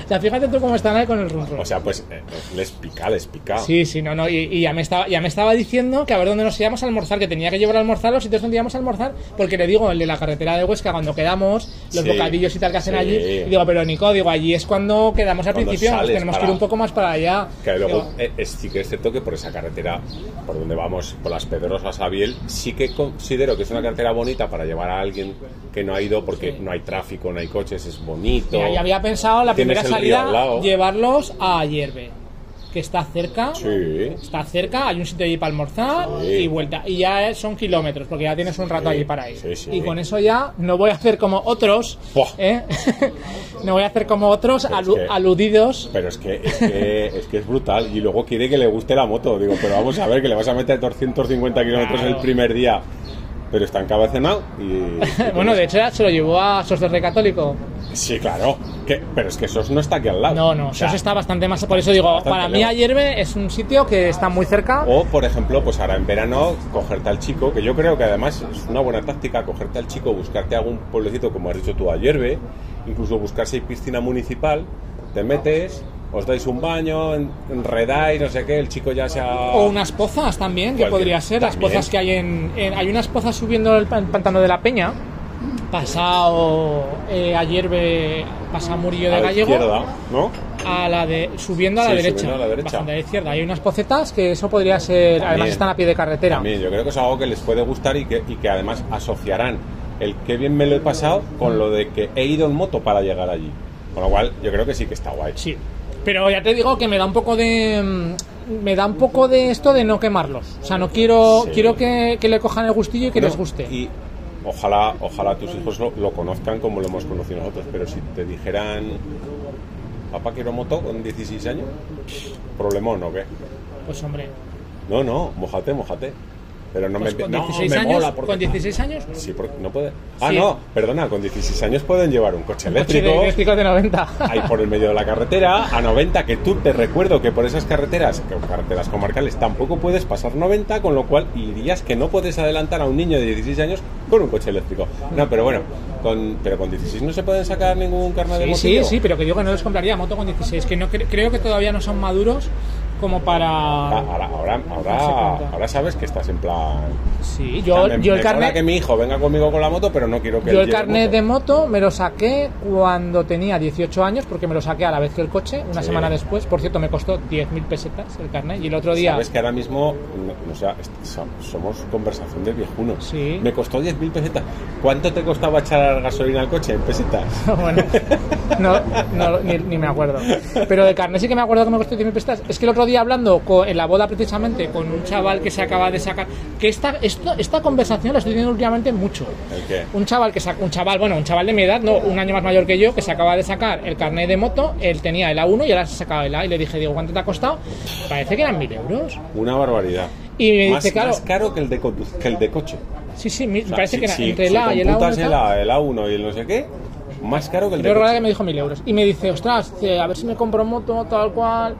O sea, fíjate tú cómo están ahí con el rum. O sea, pues eh, les pica, les pica. Sí, sí, no, no. Y, y ya, me estaba, ya me estaba diciendo que a ver dónde nos íbamos a almorzar, que tenía que llevar a almorzar los sitios donde íbamos a almorzar, porque le digo, el de la carretera de Huesca, cuando quedamos, los Sí. bocadillos y tal que hacen Sí. allí, y digo, pero Nico, digo, allí es cuando quedamos al Cuando principio, sales tenemos que ir un poco más para allá. Que luego Digo, eh, es, sí que es cierto que por esa carretera, por donde vamos, por las Pedrosas a Biel, sí que considero que es una carretera bonita para llevar a alguien que no ha ido porque Sí. no hay tráfico, no hay coches, es bonito. Mira, ya había pensado la primera salida llevarlos a Hierve, que está cerca. Sí. Está cerca, hay un sitio allí para almorzar Sí. y vuelta. Y ya son kilómetros, porque ya tienes un rato allí para ir. sí. Y con eso ya no voy a hacer como otros. ¿eh? no voy a hacer como otros Pero es alu- que- aludidos. Pero es que, es que es que es brutal. Y luego quiere que le guste la moto. Digo, pero vamos a ver, que le vas a meter 250 kilómetros Claro. el primer día. Pero está encabecenado y... bueno, de hecho se lo llevó a Sos de Rey Católico. Sí, claro. Que, pero es que Sos no está aquí al lado. No, no, O sea, Sos está bastante más. Por eso digo, para mí. Hierve es un sitio que está muy cerca. O, por ejemplo, pues ahora en verano, cogerte al chico, que yo creo que además es una buena táctica, cogerte al chico, buscarte algún pueblecito, como has dicho tú, a Hierve, incluso buscarse piscina municipal, te metes, os dais un baño, en- enredáis, no sé qué, el chico ya se ha... O unas pozas también, que Cualquier- podría ser. Las también. pozas que hay en, en- Hay unas pozas subiendo el pan- pantano de la Peña. Pasado eh, ayer pasa Murillo de a Gallego izquierda, ¿no? a la de subiendo a la Sí, derecha, subiendo a la derecha. a la izquierda hay unas pocetas que eso podría ser además También. están a pie de carretera También, yo creo que es algo que les puede gustar y que, y que además asociarán el qué bien me lo he pasado con lo de que he ido en moto para llegar allí. Con lo cual, yo creo que sí que está guay. sí pero ya te digo que me da un poco de mm, me da un poco de esto de no quemarlos o sea no quiero Sí. quiero que, que le cojan el gustillo y que No, les guste Y ojalá, ojalá tus hijos lo, lo conozcan como lo hemos conocido nosotros, pero si te dijeran, papá quiero moto con 16 años, problemón o qué? pues hombre No, no, mojate, mojate. Pero no pues me con no, 16 me años mola porque- con 16 años Sí, porque no puede. Ah, Sí. no, perdona, con 16 años pueden llevar un coche coche de eléctrico. eléctrico de 90 Ahí por el medio de la carretera, a 90, que tú te recuerdo que por esas carreteras, que carreteras comarcales, tampoco puedes pasar 90, con lo cual dirías que no puedes adelantar a un niño de 16 años con un coche eléctrico. No, pero bueno, con, pero con 16 no se pueden sacar ningún carnet de Sí, motillo. sí, sí, pero que digo que no les compraría moto con 16, que no cre- creo que todavía no son maduros como para... Ahora, ahora, ahora, ahora sabes que estás en plan. Sí, O yo, sea, me, yo el carnet... que mi hijo venga conmigo con la moto, pero no quiero que Yo el carnet moto. de moto me lo saqué cuando tenía 18 años, porque me lo saqué a la vez que el coche, una Sí. semana después. Por cierto, me costó 10.000 pesetas el carnet. Y el otro día... Sabes que ahora mismo, o sea, somos conversación de viejunos. Sí. Me costó 10.000 pesetas. ¿Cuánto te costaba echar gasolina al coche en pesetas? bueno, no, no, ni, ni me acuerdo. Pero de carnet sí que me acuerdo que me costó 10.000 pesetas. Es que el otro día hablando con- en la boda precisamente con un chaval que se acaba de sacar... Que esta, esto, esta conversación la estoy teniendo últimamente mucho. ¿El qué? un chaval que saca, un chaval, bueno, un chaval de mi edad, no, un año más mayor que yo, que se acaba de sacar el carnet de moto, él tenía el A1 y ahora se sacaba el A y le dije, digo, ¿cuánto te ha costado? Parece que eran mil euros. Una barbaridad. Y me más, dice, claro, más caro que el de, que el de coche. sí, sí, O sea, parece si- que era si- entre el si A y el A1. computas y el. A, el A1 y el no sé qué, más caro que el de coche. que me dijo mil euros. Y me dice, ostras, eh, a ver si me compro moto, tal cual.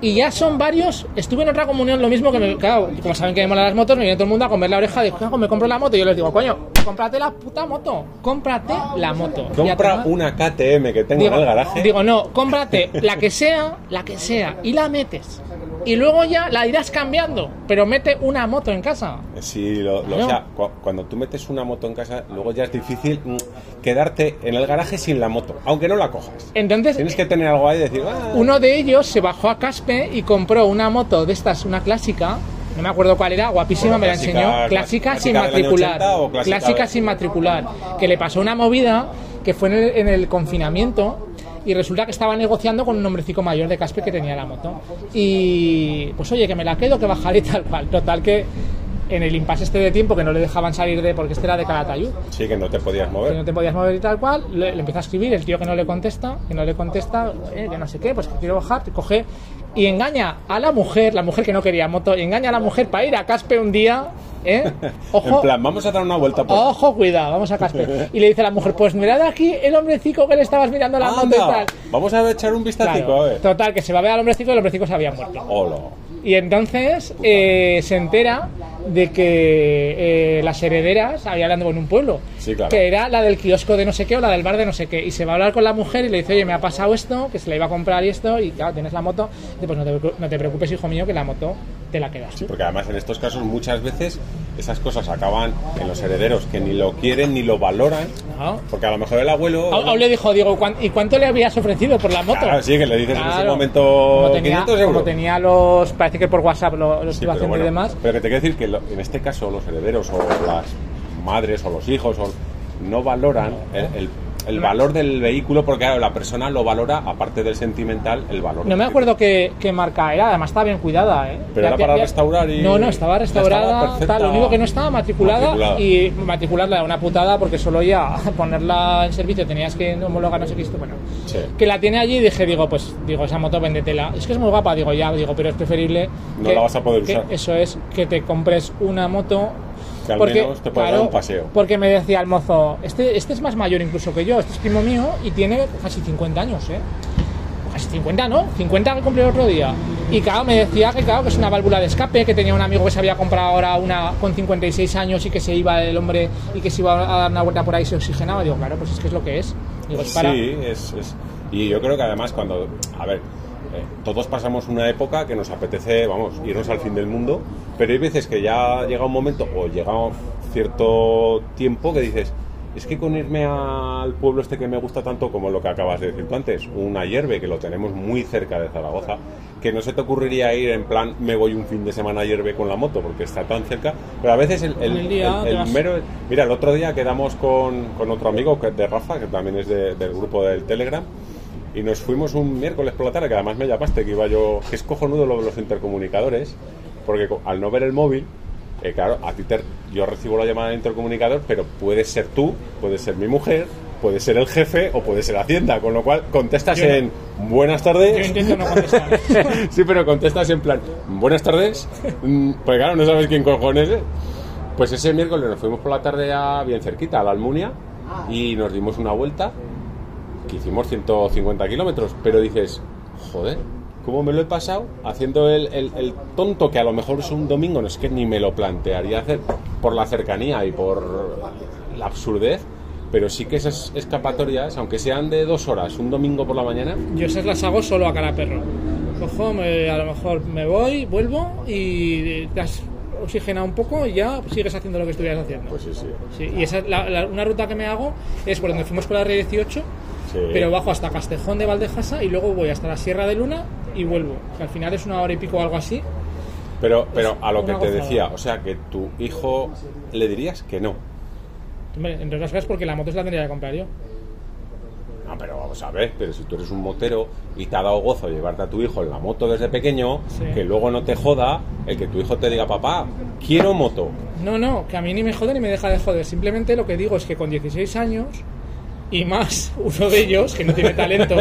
Y ya son varios. Estuve en otra comunión, lo mismo que me. Claro, como saben que me molan las motos, me viene todo el mundo a comer la oreja. Digo. Me compro la moto. Y yo les digo, coño, cómprate la puta moto. Cómprate la moto. Compra una KTM que tengo digo, en el garaje. digo, no, cómprate la que sea, la que sea, y la metes. Y luego ya la irás cambiando, pero mete una moto en casa. Sí, lo, o sea, cu- cuando tú metes una moto en casa, luego ya es difícil mm, quedarte en el garaje sin la moto, aunque no la cojas. Entonces, Tienes que tener algo ahí y decir, ah, uno de ellos se bajó a Caspe y compró una moto de estas, una clásica. No me acuerdo cuál era, guapísima, Bueno, me la enseñó. clásica Clásica sin matricular. 80 o clásica sin matricular. Que le pasó una movida que fue en el, en el confinamiento y resulta que estaba negociando con un hombrecico mayor de Caspe que tenía la moto. Y pues oye, que me la quedo, que bajaré y tal cual. Total que en el impasse este de tiempo que no le dejaban salir de porque este era de Calatayud sí que no te podías que mover. no te podías mover y tal cual, le, le empieza a escribir, el tío que no le contesta, que no le contesta, eh, que no sé qué, pues que quiero bajar, te coge y engaña a la mujer, la mujer que no quería moto, y engaña a la mujer para ir a Caspe un día, ¿eh? Ojo, En plan, vamos a dar una vuelta por... Ojo, cuidado, vamos a Caspe. Y le dice a la mujer, pues mirad aquí el hombrecito que le estabas mirando la moto y tal. Vamos a echar un vistacico, Claro, a ver. Total, que se va a ver al hombrecito y el hombrecito se había muerto. Hola. Y entonces eh, se entera de que eh, las herederas, ahí hablando en un pueblo, Sí, claro. que era la del kiosco de no sé qué o la del bar de no sé qué. Y se va a hablar con la mujer y le dice, oye, me ha pasado esto, que se la iba a comprar y esto, y claro, tienes la moto. Y pues no te, no te preocupes, hijo mío, que la moto te la quedas tú. Porque además en estos casos muchas veces esas cosas acaban en los herederos que ni lo quieren ni lo valoran. ¿no? Porque a lo mejor el abuelo... Aún le dijo, digo, ¿cuán- ¿y cuánto le habías ofrecido por la moto? Claro, sí, que le dices en ese Claro. momento como tenía, 500 euros. Como tenía los, parece que por WhatsApp lo, los Sí, pero haciendo bueno, y demás. Pero que te quiero decir que lo- en este caso los herederos o las madres o los hijos o- no valoran el, el- el valor del vehículo porque claro, la persona lo valora, aparte del sentimental, el valor. No me acuerdo qué, qué marca era, además estaba bien cuidada, ¿eh? Pero era para restaurar y- No, no, estaba ya estaba restaurada, perfecta. tal, lo único que no estaba matriculada, Matriculada. y matricularla era una putada porque solo ya ponerla en servicio tenías que homologar no sé qué, bueno. Sí. Que la tiene allí y dije, digo, pues, digo, esa moto véndetela. Es que es muy guapa, digo, ya, digo, pero es preferible... No que- la vas a poder usar. Eso es, que te compres una moto... Que al menos te pueda dar un paseo. Porque me decía el mozo, este, este es más mayor incluso que yo, este es primo mío y tiene casi 50 años, ¿eh? Casi 50, ¿no? 50 que cumplí el otro día. Y claro, me decía que claro, que es una válvula de escape, que tenía un amigo que se había comprado ahora una con 56 años y que se iba el hombre y que se iba a dar una vuelta por ahí y se oxigenaba. Digo, claro, pues es que es lo que es. Digo, es para... Sí, es, es- Y yo creo que además cuando... A ver, eh, todos pasamos una época que nos apetece, vamos, irnos al fin del mundo, pero hay veces que ya llega un momento o llega cierto tiempo que dices, es que con irme al pueblo este que me gusta tanto como lo que acabas de decir tú antes, una hierve que lo tenemos muy cerca de Zaragoza, que no se te ocurriría ir en plan, me voy un fin de semana a hierve con la moto porque está tan cerca, pero a veces el, el- mero... Mira, el otro día quedamos con, con otro amigo de Rafa, que también es de- del grupo del Telegram, y nos fuimos un miércoles por la tarde, que además me llamaste, que iba yo, que es cojonudo lo de los intercomunicadores, porque al no ver el móvil, eh, claro, a ti te- yo recibo la llamada de intercomunicador, pero puedes ser tú, puede ser mi mujer, puede ser el jefe o puede ser Hacienda, con lo cual contestas Yo no. en buenas tardes. Yo intento no contestar. sí, pero contestas en plan, buenas tardes, Mm, pues claro, no sabes quién cojones es. Pues ese miércoles nos fuimos por la tarde a bien cerquita, a la Almunia, y nos dimos una vuelta, que hicimos 150 kilómetros, pero dices, joder, ¿cómo me lo he pasado haciendo el, el- el tonto que a lo mejor es un domingo? No es que ni me lo plantearía hacer por la cercanía y por la absurdez, pero sí que esas escapatorias, aunque sean de dos horas, un domingo por la mañana, Yo esas las hago solo a cara perro. Cojo, me- a lo mejor me voy, vuelvo y te has oxigenado un poco y ya sigues haciendo lo que estuvieras haciendo. pues sí, sí. Sí, y esa es la- la- una ruta que me hago es por donde fuimos con la R18, Sí. pero bajo hasta Castejón de Valdejasa y luego voy hasta la Sierra de Luna y vuelvo. Que al final es una hora y pico o algo así. Pero, pero a lo que te decía, o sea, que tu hijo le dirías que no. Hombre, entre otras cosas porque la moto se la tendría que comprar yo. No, pero vamos a ver, pero si tú eres un motero y te ha dado gozo llevarte a tu hijo en la moto desde pequeño, Sí. que luego no te joda el que tu hijo te diga, papá, quiero moto. No, no, que a mí ni me jode ni me deja de joder. Simplemente lo que digo es que con 16 años y más uno de ellos, que no tiene talento,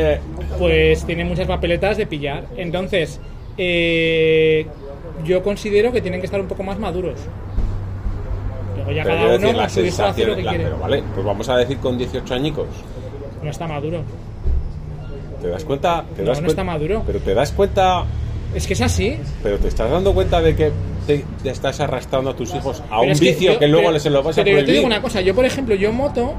pues tiene muchas papeletas de pillar. Entonces, eh, yo considero que tienen que estar un poco más maduros. Luego ya Pero cada uno la hace lo sensación, que la- quiere. pero vale, pues vamos a decir con 18 añicos. No está maduro. ¿Te das cuenta? ¿Te No, das no está maduro. Pero te das cuenta, Es que es así. pero te estás dando cuenta de que te, te estás arrastrando a tus hijos a Pero un vicio yo- que, luego pero- les se lo vas a pero yo te prohibir. digo una cosa, yo por ejemplo, yo moto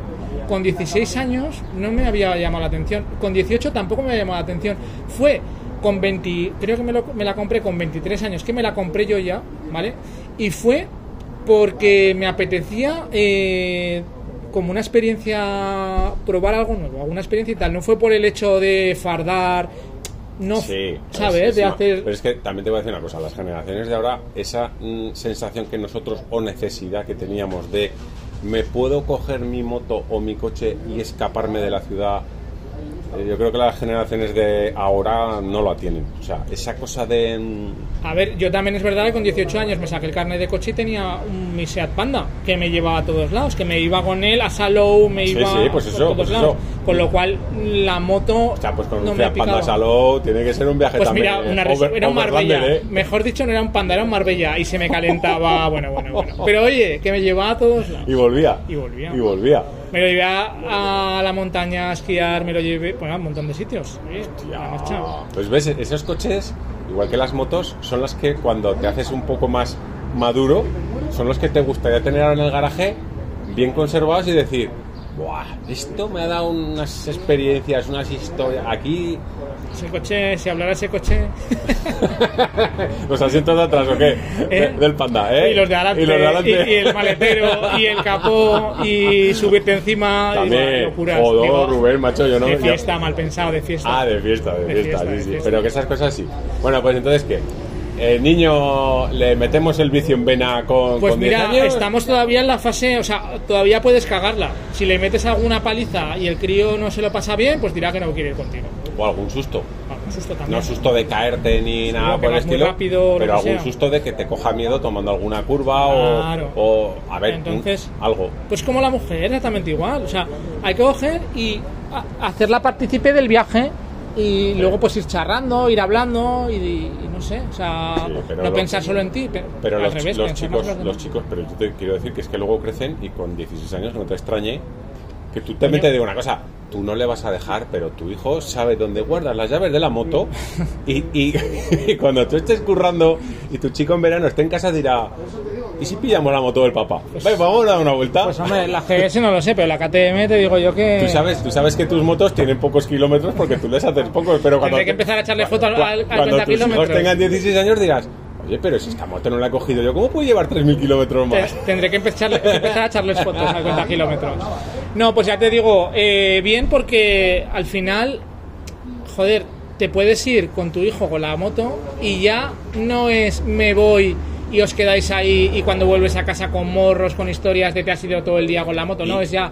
con 16 años no me había llamado la atención, con 18 tampoco me había llamado la atención. Fue con 20, creo que me, lo- me la compré con 23 años, que me la compré yo ya, ¿vale? Y fue porque me apetecía eh, como una experiencia, probar algo nuevo, alguna experiencia y tal. No fue por el hecho de fardar, no, Sí, ¿sabes? es- de no, hacer... Pero es que también te voy a decir una cosa, las generaciones de ahora, esa mm, sensación que nosotros o necesidad que teníamos de me puedo coger mi moto o mi coche y escaparme de la ciudad yo creo que las generaciones de ahora no lo tienen. O sea, esa cosa de... mm, A ver, yo también es verdad que con 18 años me saqué el carnet de coche y tenía un mi Seat Panda que me llevaba a todos lados, que me iba con él a Salou, me Sí, iba sí, pues por eso, todos pues lados. eso. Con lo cual la moto O sea, pues con no un me Fiat Panda picaba. Salou tiene que ser un viaje Pues también. mira, eh, una res- over- era un Marbella. ¿eh? Mejor dicho, no era un Panda, era un Marbella y se me calentaba. bueno, bueno, bueno. Pero oye, que me llevaba a todos lados. Y volvía. Y volvía. Y volvía. Me lo llevé a, a la montaña a esquiar, me lo llevé bueno, a un montón de sitios. Pues ves, esos coches, igual que las motos, son las que cuando te haces un poco más maduro, son los que te gustaría tener ahora en el garaje, bien conservados y decir, Buah, esto me ha dado unas experiencias, unas historias. Aquí, Ese coche, si hablara ese coche. los asientos de atrás, ¿o qué? De- ¿Eh? del panda, ¿eh? Y los de adelante, Y los de adelante. y- y el maletero, y el capó, y subirte encima. y También, bueno, locuras. joder, Digo, Rubén, macho, yo no De yo- fiesta, mal pensado, de fiesta. Ah, de fiesta, de, De fiesta, fiesta, sí, de sí. fiesta. Pero que esas cosas sí. Bueno, pues entonces, ¿qué? El niño le metemos el vicio en vena con, Pues con 10 mira, años. estamos todavía en la fase, o sea, todavía puedes cagarla. Si le metes alguna paliza y el crío no se lo pasa bien, pues dirá que no quiere ir contigo. O algún susto. Algún susto también. No susto de caerte ni nada que por el estilo, rápido pero algún sea. susto de que te coja miedo tomando alguna curva Claro. o, o, a ver, un- Entonces- algo. Pues como la mujer, exactamente igual. O sea, hay que coger y hacerla partícipe del viaje y luego pues ir charrando, ir hablando y, y no sé, o sea, Sí, no pensar solo en ti, pero, Pero al los, revés, los chicos, los chicos, pero yo te quiero decir que es que luego crecen y con 16 años no te extrañe que tú también te digo una cosa, tú no le vas a dejar, pero tu hijo sabe dónde guardas las llaves de la moto y, y- y cuando tú estés currando y tu chico en verano esté en casa dirá, ¿y si pillamos la moto del papá? Venga, vamos a dar una vuelta. Pues hombre, la GS no lo sé, pero la KTM te digo yo que... Tú sabes, tú sabes que tus motos tienen pocos kilómetros porque tú les haces pocos, pero cuando, Tendré que empezar a echarle foto al, al, cuando 30 tus hijos kilómetros. tengan 16 años dirás, oye, pero si esta moto no la he cogido yo, ¿cómo puedo llevar 3.000 kilómetros más? Tendré que empezar, empezar a echarles fotos a 50 kilómetros. No, pues ya te digo, eh, bien porque al final, joder, te puedes ir con tu hijo con la moto y ya no es me voy y os quedáis ahí y cuando vuelves a casa con morros, con historias de te has ido todo el día con la moto, no, es ya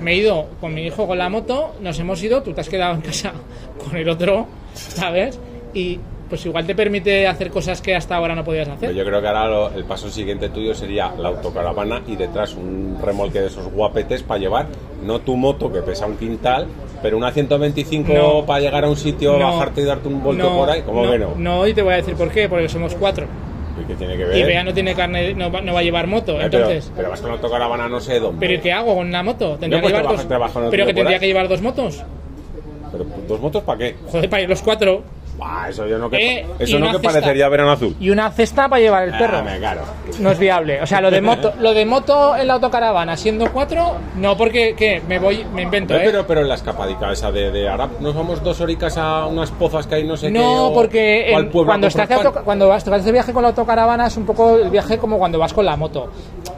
me he ido con mi hijo con la moto, nos hemos ido, tú te has quedado en casa con el otro, ¿sabes? Y pues igual te permite hacer cosas que hasta ahora no podías hacer. Pero yo creo que ahora lo- el paso siguiente tuyo sería la autocaravana y detrás un remolque de esos guapetes para llevar, no tu moto que pesa un quintal, pero una 125 No. para llegar a un sitio, No. bajarte y darte un vuelto No, por ahí, ¿cómo no, que no? No, y te voy a decir por qué, porque somos cuatro. ¿Y qué tiene que ver? Y Bea no tiene carne, no va, no va a llevar moto, Eh, pero- entonces. pero, vas con la autocaravana no sé dónde. ¿Pero ¿y qué hago con la moto? ¿Tendría pues que llevar trabaja- dos, trabaja en pero que tendría que llevar dos motos. ¿Pero dos motos para qué? Joder, para ir los cuatro. Buah, eso yo no que, Eh, eso no que cesta. parecería verano azul. Y una cesta para llevar el perro. Ah, me caro. No es viable. O sea, lo de moto, lo de moto en la autocaravana siendo cuatro, no porque ¿qué? me voy, me invento, Eh, ¿eh? pero, pero en la escapadica esa de, de ahora nos vamos dos horicas a unas pozas que hay no sé qué. No, porque en- cuando, estás auto- cuando vas, vas de viaje con la autocaravana es un poco el viaje como cuando vas con la moto.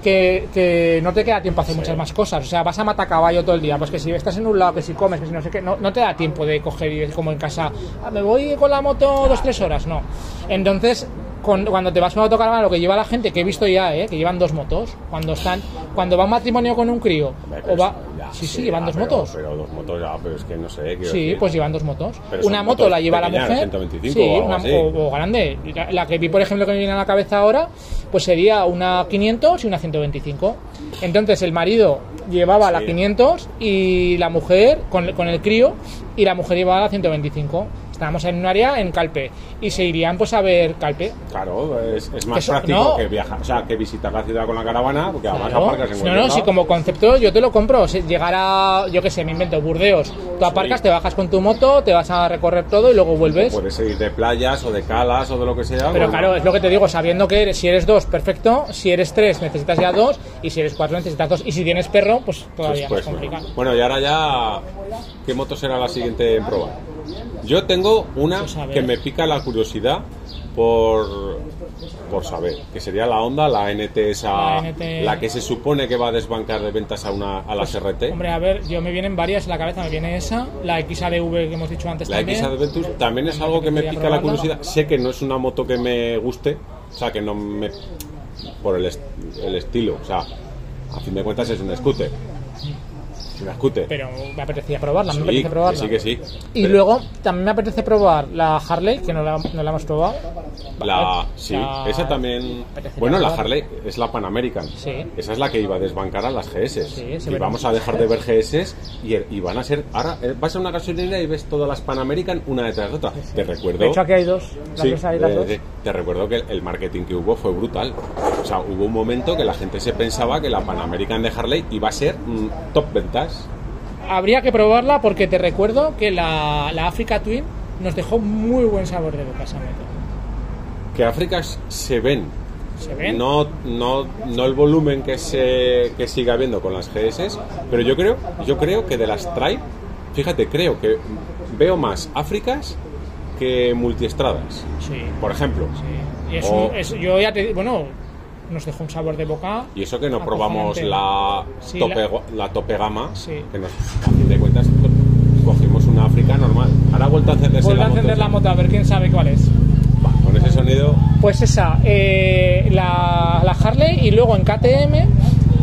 Que, que no te queda tiempo a hacer muchas más cosas. O sea, vas a matar caballo todo el día. Pues que si estás en un lado, que si comes, que si no sé qué, no, no te da tiempo de coger y como en casa. "Ah, me voy con la moto dos, tres horas. No. Entonces, cuando te vas con la autocaravana, lo que lleva la gente, que he visto ya, ¿eh? que llevan dos motos, cuando están cuando va un matrimonio con un crío, o va. ya, Sí, sí, llevan dos pero- motos. Pero dos motos ya, pero es que no sé. Sí, decir. pues llevan dos motos. Pero Una moto la lleva la mujer. 125 sí, o algo una- así. o, o grande. La, que vi, por ejemplo, que me viene a la cabeza ahora, pues sería una 500 y una 125. Entonces el marido llevaba la Sí. 500 y la mujer con, con el crío y la mujer llevaba la 125. Estábamos en un área en Calpe y se irían pues a ver Calpe. Claro, es, es más Eso- práctico no. que viajar, o sea, que visitar la ciudad con la caravana, porque además Claro. aparcas en No, no, si como concepto yo te lo compro. Si llegar a, yo qué sé, me invento, Burdeos. Tú aparcas, te bajas con tu moto, te vas a recorrer todo y luego vuelves. Puedes ir de playas o de calas o de lo que sea. Pero pues, claro, es lo que te digo, sabiendo que eres, si eres dos, perfecto, si eres tres, necesitas ya dos, y si eres cuatro, necesitas dos, y si tienes perro, pues todavía pues, más pues, complicado. Bueno, y ahora ya, ¿qué moto será la siguiente en probar? Yo tengo una Pues que me pica la curiosidad por, por saber, que sería la Honda, la NT esa, La NT. la que se supone que va a desbancar de ventas a, una, a las RT. Hombre, a ver, yo me vienen varias en la cabeza, me viene esa, la XADV que hemos dicho antes La también. X Adventus también es algo que me pica la curiosidad. Sé que no es una moto que me guste, o sea, que no me. por el, est- el estilo, o sea, a fin de cuentas es un scooter. Scooter. pero me apetecía probarla, me Sí, apetece que probarla. sí, que sí. Y Pero- luego también me apetece probar la Harley, que no la, no la hemos probado. La, sí, La- esa también. Bueno, la. Harley es la Pan American. Sí. Esa es la que iba a desbancar a las GS. Sí, y vamos a dejar de ver GS y, y van a ser. Ahora eh, vas a una gasolinera y ves todas las Pan American una detrás de otra. Te recuerdo. De hecho, aquí hay dos. Sí, ahí las eh, dos. de- te recuerdo que el marketing que hubo fue brutal. O sea, hubo un momento que la gente se pensaba que la Pan American de Harley iba a ser mm, top ventas. Habría que probarla porque te recuerdo que la, la Africa Twin nos dejó muy buen sabor de boca. Que Áfricas se ven. ¿Se ven? No, no, no el volumen que se que sigue habiendo con las GS, pero yo creo, yo creo que de las Tribe, fíjate, creo que veo más Áfricas que multiestradas. Sí. Por ejemplo. sí. Y es O- un- es- yo ya te bueno, nos dejó un sabor de boca. Y eso que no probamos la, Sí, tope, la- la tope gama, Sí. que nos, a fin de cuentas cogimos una África normal. Ahora ha vuelto a encenderse Vuelve la a encender la moto a ver quién sabe cuál es. Va, con ese sonido, Pues esa, eh, la, la Harley y luego en KTM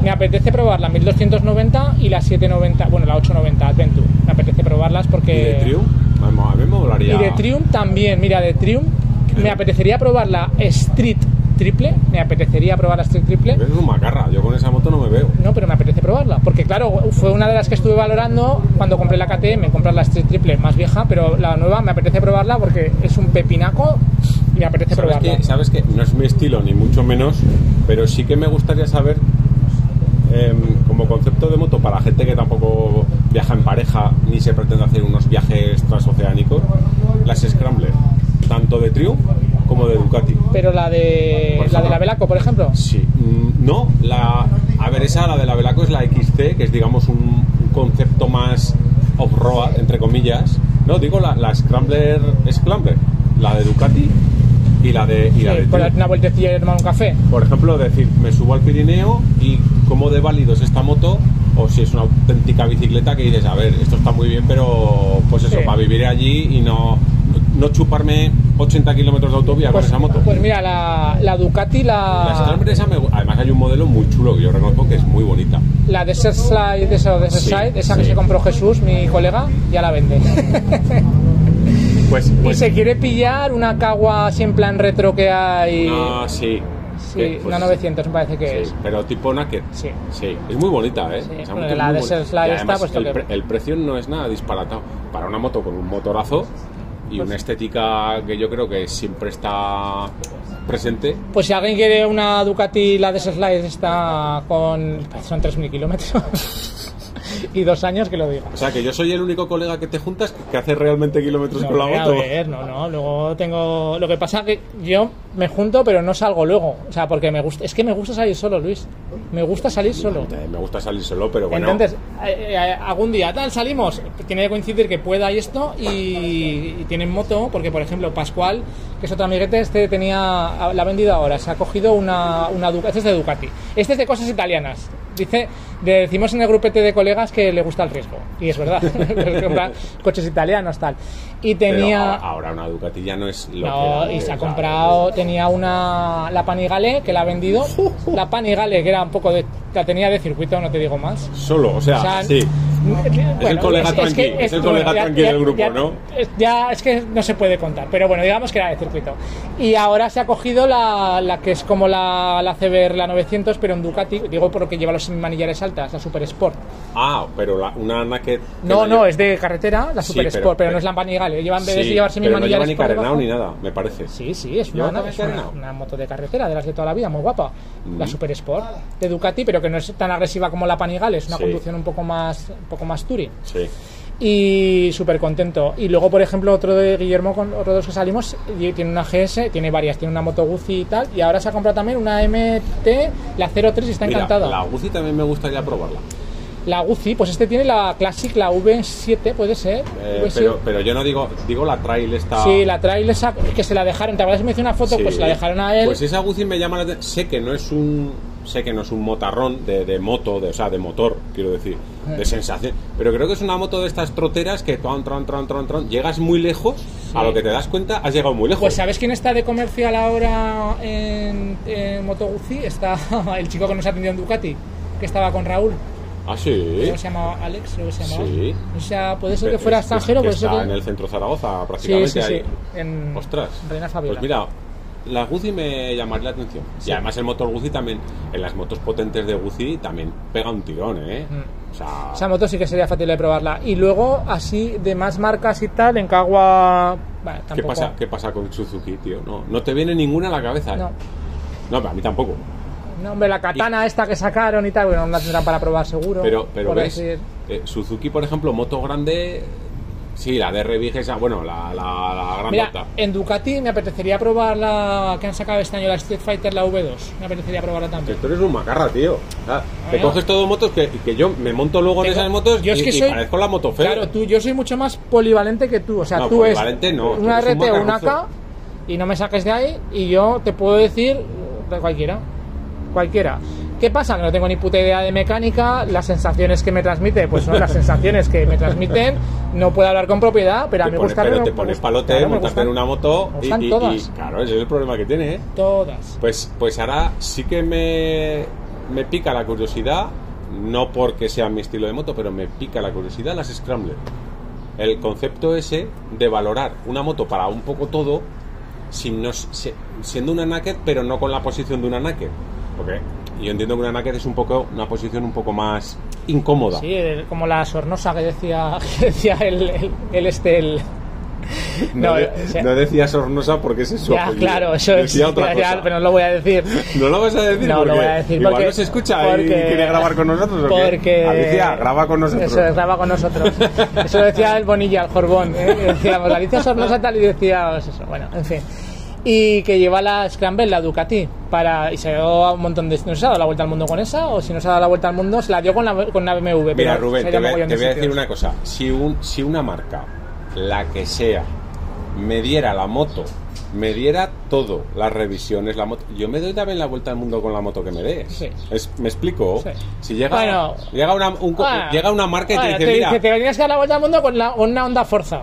me apetece probar la 1290 y la 790, bueno, la 890 Adventure. Me apetece probarlas porque... y de Triumph, vamos, a mí me molaría. Y de Triumph también, mira, de Triumph me apetecería probar la Street Triple, me apetecería probar la Street Triple. Es un macarra, yo con esa moto no me veo. No, pero me apetece probarla, porque claro, fue una de las que estuve valorando cuando compré la KTM, comprar la Street Triple más vieja, pero la nueva me apetece probarla porque es un pepinaco y me apetece ¿Sabes probarla. que, ¿Sabes que No es mi estilo, ni mucho menos, pero sí que me gustaría saber, em, como concepto de moto, para gente que tampoco viaja en pareja ni se pretende hacer unos viajes transoceánicos, las Scrambler, tanto de Triumph como de Ducati. Pero la de Por la de la Velaco, por ejemplo. Sí, mm, no, la, a ver, esa, la de la Velaco es la XC, que es, digamos, un, un concepto más off-road, entre comillas. No, digo la, la Scrambler, Scrambler, la de Ducati y la de, y la de Sí, por una vueltecilla y tomar un café. Por ejemplo, decir, me subo al Pirineo y cómo de válido es esta moto, o si es una auténtica bicicleta que dices, a ver, esto está muy bien, pero pues eso, Sí. para vivir allí y no, no chuparme 80 kilómetros de autovía Pues, con esa moto. pues mira, la, la Ducati, La esa me además hay un modelo muy chulo que yo reconozco que es muy bonita. la Desert Slide, de eso, Desert Sí, Slide, esa sí. que se compró Jesús, mi colega, ya la vende. Pues, y pues se quiere pillar una Kawa así en plan retro que hay. no, sí. sí, Eh, pues, una 900 me parece que sí, es. pero tipo naked. Sí. Sí, es muy bonita, ¿eh? Sí, Esa moto es la muy de. Slide además, pues, el, pre- el precio no es nada disparatado. Para una moto con un motorazo y Pues una estética que yo creo que siempre está presente. Pues si alguien quiere una Ducati, la Desert Slide está con. son 3.000 kilómetros. Y dos años que lo diga. O sea, que yo soy el único colega que te juntas que hace realmente kilómetros No, con la a moto. ver, no, no, luego tengo... Lo que pasa que yo me junto pero no salgo luego, o sea, porque me gusta... Es que me gusta salir solo, Luis, me gusta salir solo. Eh, Me gusta salir solo, pero bueno. Entonces, eh, eh, algún día tal salimos, tiene que coincidir que pueda y esto, y, y tienen moto, porque por ejemplo Pascual, que es otro amiguete, este tenía, la ha vendido ahora, se ha cogido una, una este es de Ducati, este es de cosas italianas. Dice, de- decimos en el grupete de colegas que le gusta el riesgo, y es verdad, compra coches italianos tal. Y tenía... ahora- ahora una Ducati ya no es lo que No, era y se ha comprado, tenía una, la Panigale que la ha vendido, la Panigale que era un poco de, la tenía de circuito, no te digo más. Solo, o sea, O sea, sí. bueno, el colega es el colega tranqui del grupo, ya- ¿no? es- Ya es que no se puede contar, pero bueno, digamos que era de circuito. Y ahora se ha cogido la, la que es como la, la CBR, la 900, pero en Ducati, digo porque lleva los manillares altas, la Super Sport. Ah, pero la, una naked. que No, no, lleva- es de carretera, la Super Sport, pero, no es la Panigale. Lleva en vez de Sí, llevar pero no lleva ni carenado ni nada, me parece. Sí, sí, es, ¿Lleva una, es una, moto de carretera de las de toda la vida, muy guapa. La Mm. Super Sport de Ducati, pero que no es tan agresiva como la Panigale, es una Sí. conducción un poco más un poco más touring. Sí. Y súper contento. Y luego, por ejemplo, otro de Guillermo, con otro de los que salimos, tiene una GS, tiene varias, tiene una Moto Guzzi y tal, y ahora se ha comprado también una MT, la 03, y está Mira, encantada. la Guzzi también me gustaría probarla. La Guzzi, pues este tiene la Classic, la V7, puede ser. Eh, V7. pero, pero yo no digo, digo la trail esta. Sí, la trail esa que se la dejaron, ¿te acuerdas que me hizo una foto? Sí. Pues la dejaron a él. Pues esa Guzzi me llama la atención. Sé que no es un. Sé que no es un motarrón de, de moto, de, o sea, de motor, quiero decir, Eh. de sensación. Pero creo que es una moto de estas troteras que tron, tron, tron, tron, tron, llegas muy lejos, a lo que te das cuenta, has llegado muy lejos. Pues ¿sabes quién está de comercial ahora en, en Moto Guzzi? Está el chico que nos atendió en Ducati, que estaba con Raúl. Ah, sí. Que se llamaba Alex, creo que se llamaba. Sí. O sea, puede ser que Es- fuera es- extranjero, que puede ser está que... en el centro Zaragoza, Sí, prácticamente. sí, sí. ahí. En Ostras. Reina Fabiola. Pues mira, la Guzzi me llamaría la atención. Sí. Y además el motor Guzzi también, en las motos potentes de Guzzi también pega un tirón, ¿eh? Mm. O sea, Esa moto sí que sería fácil de probarla. Y luego, así, de más marcas y tal, en Cagua... Bueno, ¿qué, pasa, ¿qué pasa con Suzuki, tío? No, no te viene ninguna a la cabeza, ¿eh? No. No, a mí tampoco. No, hombre, la katana esta que sacaron y tal, bueno, no la tendrán para probar seguro. Pero, pero ves, decir. eh, Suzuki, por ejemplo, moto grande, sí, la DR Big esa, bueno, la, la, la Mira, grandota. en Ducati me apetecería probar la que han sacado este año, la Street Fighter, la V2. Me apetecería probarla Que también. tú eres un macarra, tío. O sea, te Bueno. coges todo motos que, que yo me monto luego en esas motos yo es y, que y soy- parezco la moto fea. Claro, tú, yo soy mucho más polivalente que tú. O sea, No, tú es no, una RT o una. K y no me saques de ahí y yo te puedo decir de cualquiera. Cualquiera. ¿Qué pasa? Que no tengo ni puta idea de mecánica, las sensaciones que me transmite, pues son las sensaciones que me transmiten, no puedo hablar con propiedad, pero a mí me gusta pero te pones palote, montarte en una moto y, y- y- claro, ese es el problema que tiene, ¿eh? Todas. Pues, pues ahora sí que me, me pica la curiosidad, no porque sea mi estilo de moto, pero me pica la curiosidad las Scrambler. El concepto ese de valorar una moto para un poco todo, sin no, si- siendo una naked, pero no con la posición de una naked. Porque yo entiendo que una naked es un poco una posición un poco más incómoda. Sí, como la sornosa que decía, que decía el, el, el este, el... No, de- o sea, no decía Sornosa porque ese es su ya, apellido. claro, eso es, Decía otra ya, cosa. pero no lo voy a decir. No lo vas a decir No, porque lo voy a decir igual porque- no se escucha y porque- quiere grabar con nosotros. ¿o qué? Porque... Alicia, graba con nosotros. Eso es, graba con nosotros. Eso decía el Bonilla, el Jorbón. ¿eh? Y Decíamos, Alicia Sornosa tal y decía pues eso. Bueno, en fin. Y que lleva la Scramble, la Ducati, para, y se dio un montón de... No se ha dado la vuelta al mundo con esa, o si no se ha dado la vuelta al mundo, se la dio con la, con la BMW. Mira, pero Rubén, te mogollón te voy a decir una cosa. Si, un, si una marca, la que sea, me diera la moto, me diera todo, las revisiones, la moto, yo me doy también la vuelta al mundo con la moto que me dé. Sí. Es- ¿Me explico? Sí. Si llega, Bueno. llega, una, un Bueno, llega una marca y bueno, te dice, mira, te tenías que dar la vuelta al mundo con, la, con una Honda Forza.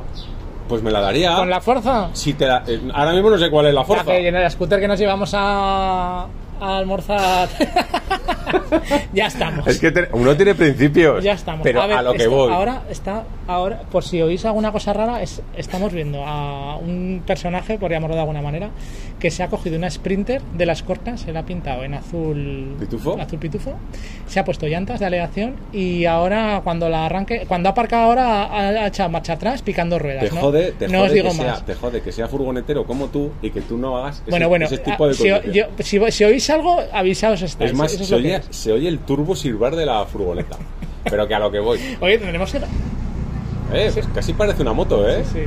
Pues me la daría. Con la Forza. Si te la- eh, ahora mismo no sé cuál es la La fuerza. que en el scooter que nos llevamos a, a almorzar. ya estamos. Es que te- uno tiene principios. Ya estamos. Pero a, ver, lo que esto- voy. Ahora está, ahora, por si oís alguna cosa rara, es, estamos viendo a un personaje, por llamarlo de alguna manera, que se ha cogido una Sprinter de las cortas, se la ha pintado en azul ¿Pitufo? azul pitufo, se ha puesto llantas de aleación y ahora cuando la arranque, cuando ha aparcado ahora ha, ha echado marcha atrás picando ruedas. Te ¿no? jode, te no jode os digo que más. sea, te jode que sea furgonetero como tú y que tú no hagas ese, bueno, bueno, ese tipo de si, cosas. yo- si- si oís algo, avisaos estáis. Es más, es se, oye, se oye el turbo silbar de la furgoneta. Pero que a lo que voy. Oye, tendremos que... Eh, pues casi parece una moto, ¿eh? Sí.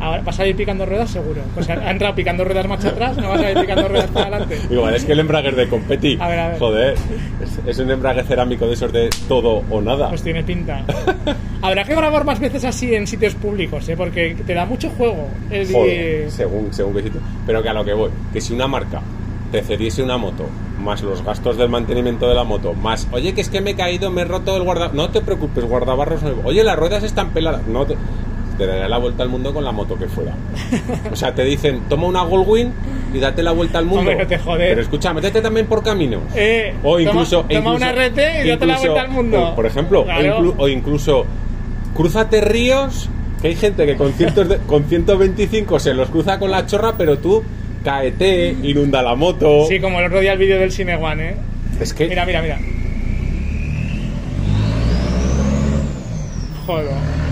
Ahora va a salir picando ruedas seguro. Pues ha ha entrado picando ruedas marcha atrás, no va a salir picando ruedas para adelante. Igual es que el embrague es de competi. A ver, a ver. Joder, es, es un embrague cerámico de esos de todo o nada. Pues tiene pinta. Habrá que grabar más veces así en sitios públicos, ¿eh? porque te da mucho juego. el Joder, de- según, según qué sitio. Pero que a lo que voy, que si una marca te cediese una moto, más los gastos del mantenimiento de la moto, más, oye, que es que me he caído, me he roto el guardabarros. No te preocupes, guardabarros nuevo. Oye, las ruedas están peladas. No te. Te daría la vuelta al mundo con la moto que fuera. O sea, te dicen, toma una Goldwing y date la vuelta al mundo. Hombre, no te jodes. Pero escucha, métete también por caminos. Eh, O toma- incluso. toma, incluso- una RT y date la incluso- vuelta al mundo. o, Por ejemplo, o inclu- o incluso crúzate ríos, que hay gente que con, cientos de- con 125 se los cruza con la chorra, pero tú caete, inunda la moto. Sí, como el otro día el vídeo del Cine One, ¿eh? Es que Mira, mira, mira. Joder.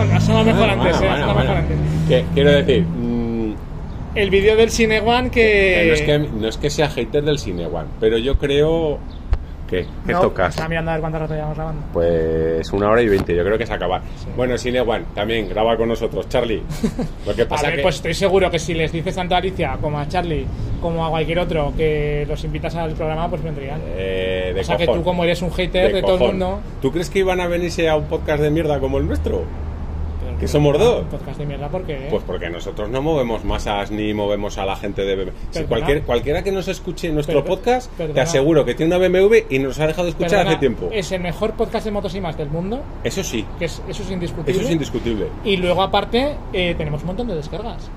Ha sonado mejor Bueno, antes, bueno, ¿eh? Bueno, mejor antes. Que- quiero decir, mm, El vídeo del Cine One que que... no, es que no es que sea hater del cine One, pero yo creo ¿Qué? ¿Qué No, tocas? Estaba mirando a ver cuánto rato llevamos grabando. Pues una hora y veinte, yo creo que es acabar. Bueno, Cine One, también graba con nosotros, Charlie. Lo que A pasa ver, que... pues estoy seguro que si les dices tanto a Alicia como a Charlie como a cualquier otro que los invitas al programa, pues vendrían. eh, de o sea que cojón. tú como eres un hater de, todo el mundo... ¿Tú crees que iban a venirse a un podcast de mierda como el nuestro? ¿Que somos dos? Un podcast de mierda, ¿por qué? Pues porque nosotros no movemos masas ni movemos a la gente de BMW. Si Perdona. cualquier, cualquiera que nos escuche nuestro podcast, te aseguro que tiene una BMW y nos ha dejado de escuchar Perdona, hace tiempo. Es el mejor podcast de motos y más del mundo, Eso sí, que es, eso es indiscutible. eso es indiscutible. Y luego aparte eh, tenemos un montón de descargas.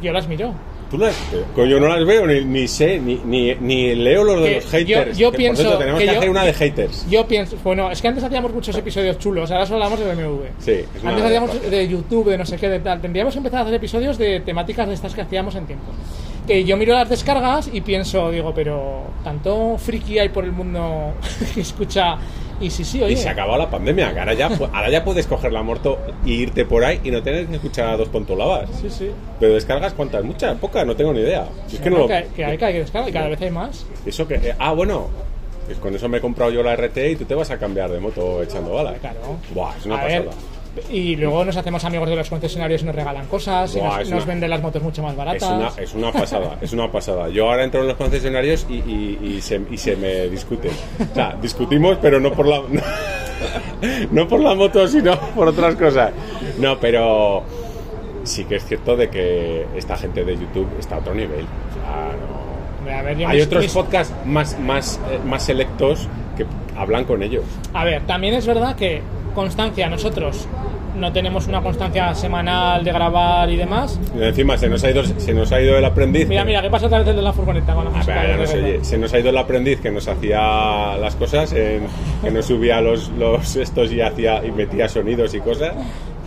Yo las miro. Tú las, coño, no las veo, ni, ni sé, ni, ni, ni leo los de los haters. yo- yo que, pienso por cierto, tenemos que que, yo- hacer una de haters. Yo pienso, bueno, es que antes hacíamos muchos episodios chulos, ahora solo hablamos de BMW. Sí, Antes hacíamos de YouTube, de no sé qué, de tal. Tendríamos que empezar a hacer episodios de temáticas de estas que hacíamos en tiempo. Que yo miro las descargas y pienso, digo, pero tanto friki hay por el mundo que escucha. Y sí, sí, oye. Y se acabado la pandemia, que ahora ya, ahora ya puedes coger la moto y irte por ahí y no tener que escuchar a dos tontolabas. Sí, sí. Pero descargas cuántas, muchas, pocas, no tengo ni idea. Es que no lo- que, hay que hay que descargar y cada vez hay más. Eso que. eh, ah, bueno. Pues con eso me he comprado yo la RT y tú te vas a cambiar de moto echando balas. Claro. Buah, es una A pasada. ver, y luego nos hacemos amigos de los concesionarios y nos regalan cosas, y Buah, nos, es nos una- venden las motos mucho más Es baratas. una, es una pasada, es una pasada. Yo ahora entro en los concesionarios y, y- y se, y se me discuten. O sea, discutimos, pero no por la no, por la moto, sino por otras cosas. No, pero sí que es cierto de que esta gente de YouTube está a otro nivel. O sea, no- a ver, Hay mis- otros mis- podcasts más, más, eh, más selectos que hablan con ellos. A ver, también es verdad que constancia, nosotros no tenemos una constancia semanal de grabar y demás. Y encima se nos ha ido, se nos ha ido el aprendiz. Mira, mira, ¿qué pasa otra vez el de la furgoneta con la música no se, reggaetón? oye, se nos ha ido el aprendiz que nos hacía las cosas, en- que nos subía los, los estos y hacía y metía sonidos y cosas.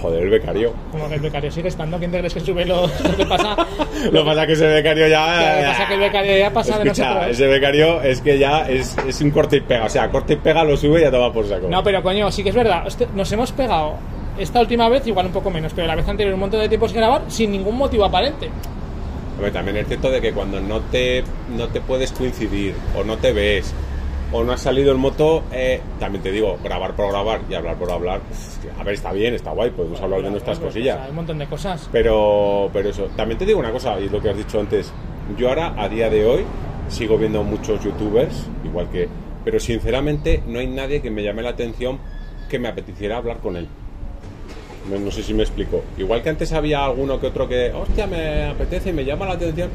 Joder, el becario. como que el becario sigue estando, ¿quién te crees que sube lo, lo que pasa? Lo que pasa que ese becario ya. Lo que pasa que el becario ya pasa de Escucha, nosotros. ese becario es que ya es, es un corte y pega. O sea, corte y pega lo sube y ya toma por saco. No, pero coño, sí que es verdad. Nos hemos pegado esta última vez, igual un poco menos, pero la vez anterior un montón de tiempos que grabar sin ningún motivo aparente. Hombre, también es cierto de que cuando no te, no te puedes coincidir o no te ves o no has salido en moto, eh, también te digo, grabar por grabar y hablar por hablar. A ver, está bien, está guay, podemos hablar de nuestras Pues, cosillas. hay un montón de cosas. Pero, pero eso, también te digo una cosa, y es lo que has dicho antes. Yo ahora, a día de hoy, sigo viendo muchos youtubers, igual que. Pero sinceramente, no hay nadie que me llame la atención que me apeteciera hablar con él. No, no sé si me explico. Igual que antes había alguno que otro que, hostia, me apetece y me llama la atención.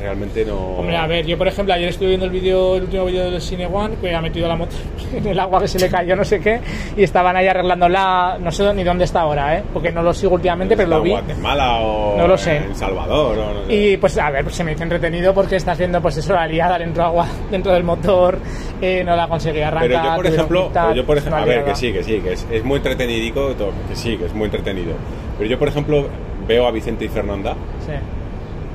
Realmente no. Hombre, a ver, yo por ejemplo ayer estuve viendo el vídeo, el último vídeo del Cine One, que ha metido la moto en el agua que se le cayó, no sé qué, y estaban ahí arreglándola, no sé ni dónde está ahora, ¿eh? porque no lo sigo últimamente, pero ¿Está lo vi. Guatemala o No lo sé. en Salvador o no sé. Y pues a ver, pues se me hizo entretenido porque estás viendo pues eso, la liada dentro agua, dentro del motor, eh, no la conseguí arrancar. Pero yo, por ejemplo, yo, por ejemplo una a ver, que sí, que sí, que es, es muy entretenidico, que sí, que es muy entretenido. Pero yo, por ejemplo, veo a Vicente y Fernanda. Sí.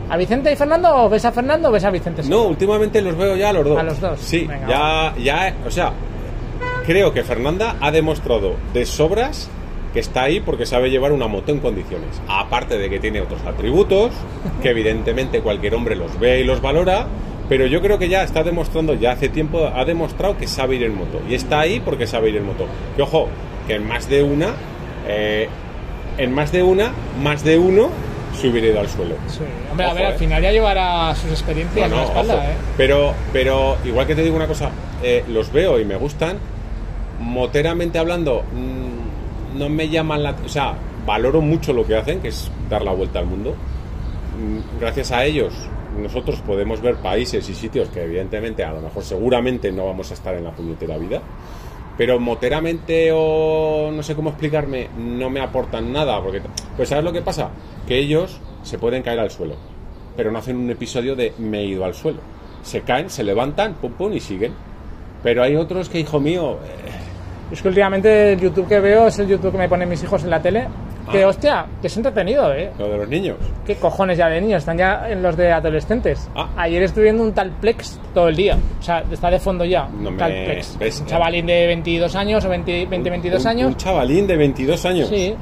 ¿A Vicente y Fernando o ves a Fernando o ves a Vicente? No, últimamente los veo ya a los dos. A los dos. Sí, Venga, ya, ya, o sea, creo que Fernanda ha demostrado de sobras que está ahí porque sabe llevar una moto en condiciones. Aparte de que tiene otros atributos, que evidentemente cualquier hombre los ve y los valora, pero yo creo que ya está demostrando, ya hace tiempo ha demostrado que sabe ir en moto. Y está ahí porque sabe ir en moto. Que ojo, que en más de una, eh, en más de una, más de uno ido al suelo. Sí. Hombre, a Ojo, ver, al eh. final ya llevará sus experiencias No, en no, la espalda, ojo. ¿eh? Pero, pero igual que te digo una cosa, eh, los veo y me gustan. Moteramente hablando, mm, no me llaman la. O sea, valoro mucho lo que hacen, que es dar la vuelta al mundo. Mm, Gracias a ellos, nosotros podemos ver países y sitios que, evidentemente, a lo mejor seguramente no vamos a estar en la puñetera vida. Pero moteramente o no sé cómo explicarme, no me aportan nada. Porque, pues, ¿sabes lo que pasa? Que ellos se pueden caer al suelo pero no hacen un episodio de me he ido al suelo. Se caen, se levantan, pum pum y siguen. Pero hay otros que, hijo mío, eh, Es que últimamente el YouTube que veo es el YouTube que me ponen mis hijos en la tele. Que Ah. hostia, que es entretenido, ¿eh? lo de los niños. ¿Qué cojones ya de niños? Están ya en los de adolescentes. Ah. Ayer estuve viendo un tal Plex todo el día. O sea, está de fondo ya. No me- tal Plex. ¿ves? Un chavalín de 22 años o 20, 20 22 Un- años. Un chavalín de 22 años. Sí.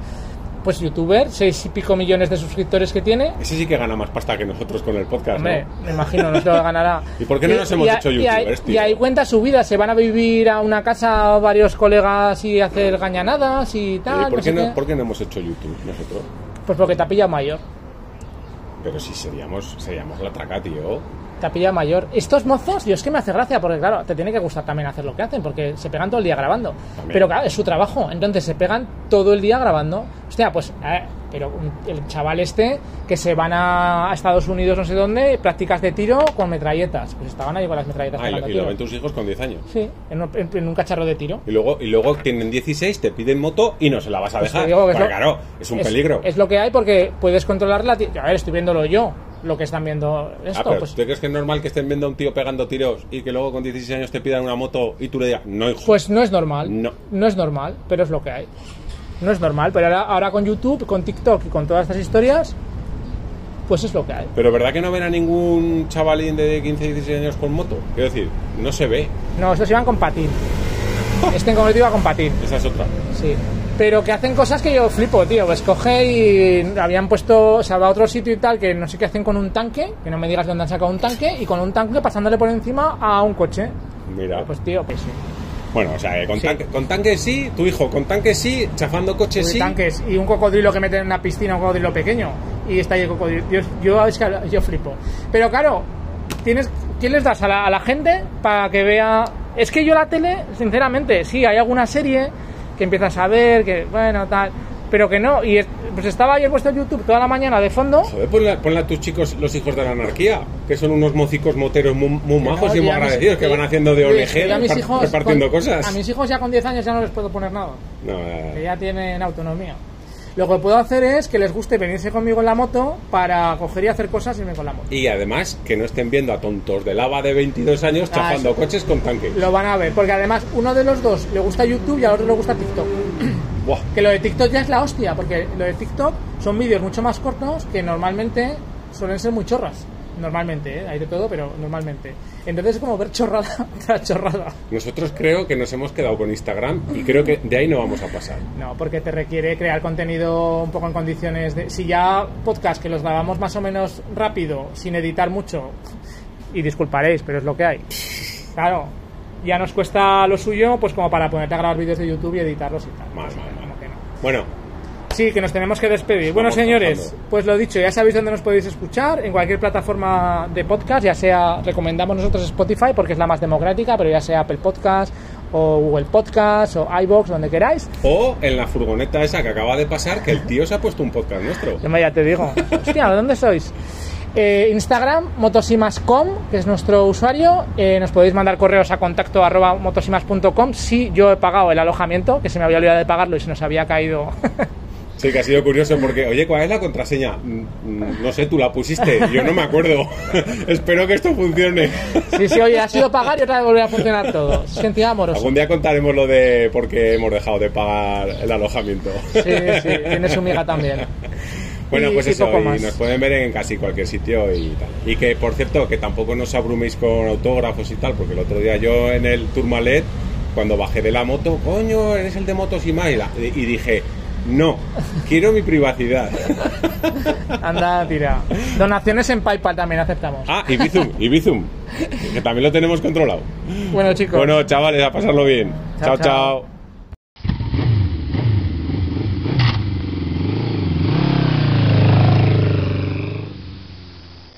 Pues youtuber, seis y pico millones de suscriptores que tiene. Ese sí que gana más pasta que nosotros con el podcast. Hombre, ¿no? me imagino, no se lo ganará. ¿Y por qué no nos hemos a- hecho y youtubers, tío? Y ahí cuenta su vida, se van a vivir a una casa varios colegas y hacer gañanadas y ¿Y tal. por, no sé qué no, qué. por qué no hemos hecho YouTube nosotros? Pues porque te ha pillado mayor. Pero si seríamos, seríamos la traca, tío. Pillado mayor. Estos mozos, Dios, que me hace gracia, porque claro, te tiene que gustar también hacer lo que hacen, porque se pegan todo el día grabando. También. Pero claro, es su trabajo, entonces se pegan todo el día grabando. Hostia, pues eh, pero el chaval este que se van a Estados Unidos no sé dónde, prácticas de tiro con metralletas. Pues estaban ahí con las metralletas. Ah, y, lo, y lo ven tus hijos con 10 años. Sí, en un, en- en un cacharro de tiro. Y luego, y luego tienen 16, te piden moto y no se la vas a Pues dejar. digo que es lo- claro, es un es, peligro. Es lo que hay porque puedes controlarla. A ver, estoy viéndolo yo, lo que están viendo Ah, esto. pero pues, ¿tú crees que es normal que estén viendo a un tío pegando tiros y que luego con 16 años te pidan una moto y tú le digas, no, hijo? pues no es normal. No. es normal, pero es lo que hay. No es normal, pero ahora, ahora con YouTube, con TikTok y con todas estas historias, pues es lo que hay. Pero ¿verdad que no ven a ningún chavalín de 15, 16 años con moto? Quiero decir, no se ve. No, estos iban con patín. Este en concreto iba con patín. Esa es otra. Sí. Pero que hacen cosas que yo flipo, tío. Pues coge y habían puesto, o sea, va a otro sitio y tal, que no sé qué hacen con un tanque, que no me digas dónde han sacado un tanque, y con un tanque pasándole por encima a un coche. Mira. Pues tío, pues sí. Bueno, o sea, eh, con, Sí. tanque, con tanque sí, tu hijo con tanque sí, chafando coches sí. tanques y un cocodrilo que meten en una piscina, un cocodrilo pequeño, y está ahí el cocodrilo. Yo, yo, es que yo flipo. Pero claro, tienes, ¿qué les das a la, a la gente para que vea? Es que yo la tele, sinceramente, sí, hay alguna serie que empiezas a ver, que bueno, tal, pero que no. Y es- pues estaba ayer puesto en YouTube toda la mañana de fondo. Joder, ponle, ponle a tus chicos los hijos de la anarquía, que son unos mocicos moteros muy, muy majos No, y muy mis- agradecidos, que van haciendo de ONG yo a mis repar- hijos repartiendo con- cosas. A mis hijos ya con 10 años ya no les puedo poner nada. No, eh, que ya tienen autonomía. Lo que puedo hacer es que les guste venirse conmigo en la moto para coger y hacer cosas y irme con la moto. Y además, que no estén viendo a tontos de lava de 22 años Ah, chafando coches con tanque. Lo van a ver, porque además uno de los dos le gusta YouTube y al otro le gusta TikTok. Buah. Que lo de TikTok ya es la hostia, porque lo de TikTok son vídeos mucho más cortos que normalmente suelen ser muy chorras. Normalmente, ¿eh? hay de todo, pero normalmente. Entonces es como ver chorrada tras chorrada. Nosotros creo que nos hemos quedado con Instagram y creo que de ahí no vamos a pasar. No, porque te requiere crear contenido un poco en condiciones de... Si ya podcast que los grabamos más o menos rápido, sin editar mucho, y disculparéis, pero es lo que hay. Claro, ya nos cuesta lo suyo, pues como para ponerte a grabar vídeos de YouTube y editarlos y tal. Mal, mal, mal. como que no. Bueno, Sí, que nos tenemos que despedir. Bueno, señores, pues lo dicho, ya sabéis dónde nos podéis escuchar, en cualquier plataforma de podcast, ya sea, recomendamos nosotros Spotify porque es la más democrática, pero ya sea Apple Podcast o Google Podcast o iBox, donde queráis. o en la furgoneta esa que acaba de pasar, que el tío se ha puesto un podcast nuestro. Ya te digo. Hostia, ¿de dónde sois? Eh, Instagram, motosimas.com, que es nuestro usuario. Eh, nos podéis mandar correos a contacto arroba motosimas.com si yo he pagado el alojamiento, que se me había olvidado de pagarlo y se nos había caído. Sí, que ha sido curioso porque, oye, ¿cuál es la contraseña? Mm, mm, No sé, tú la pusiste, yo no me acuerdo. Espero que esto funcione. sí, sí, oye, ha sido pagar y otra vez volver a funcionar todo. Se sentía amoroso. Algún día contaremos lo de por qué hemos dejado de pagar el alojamiento. Sí, sí, tiene su miga también. Bueno, pues y eso, y nos pueden ver en casi cualquier sitio y tal. Y que, por cierto, que tampoco nos abruméis con autógrafos y tal, porque el otro día yo en el Tourmalet, cuando bajé de la moto, coño, eres el de motos y más, y, la- y dije, no, quiero mi privacidad. Anda, tira. Donaciones en PayPal también aceptamos. Ah, y Bizum, y Bizum, que también lo tenemos controlado. Bueno, chicos. Bueno, chavales, a pasarlo bien. Chao, chao. chao. chao.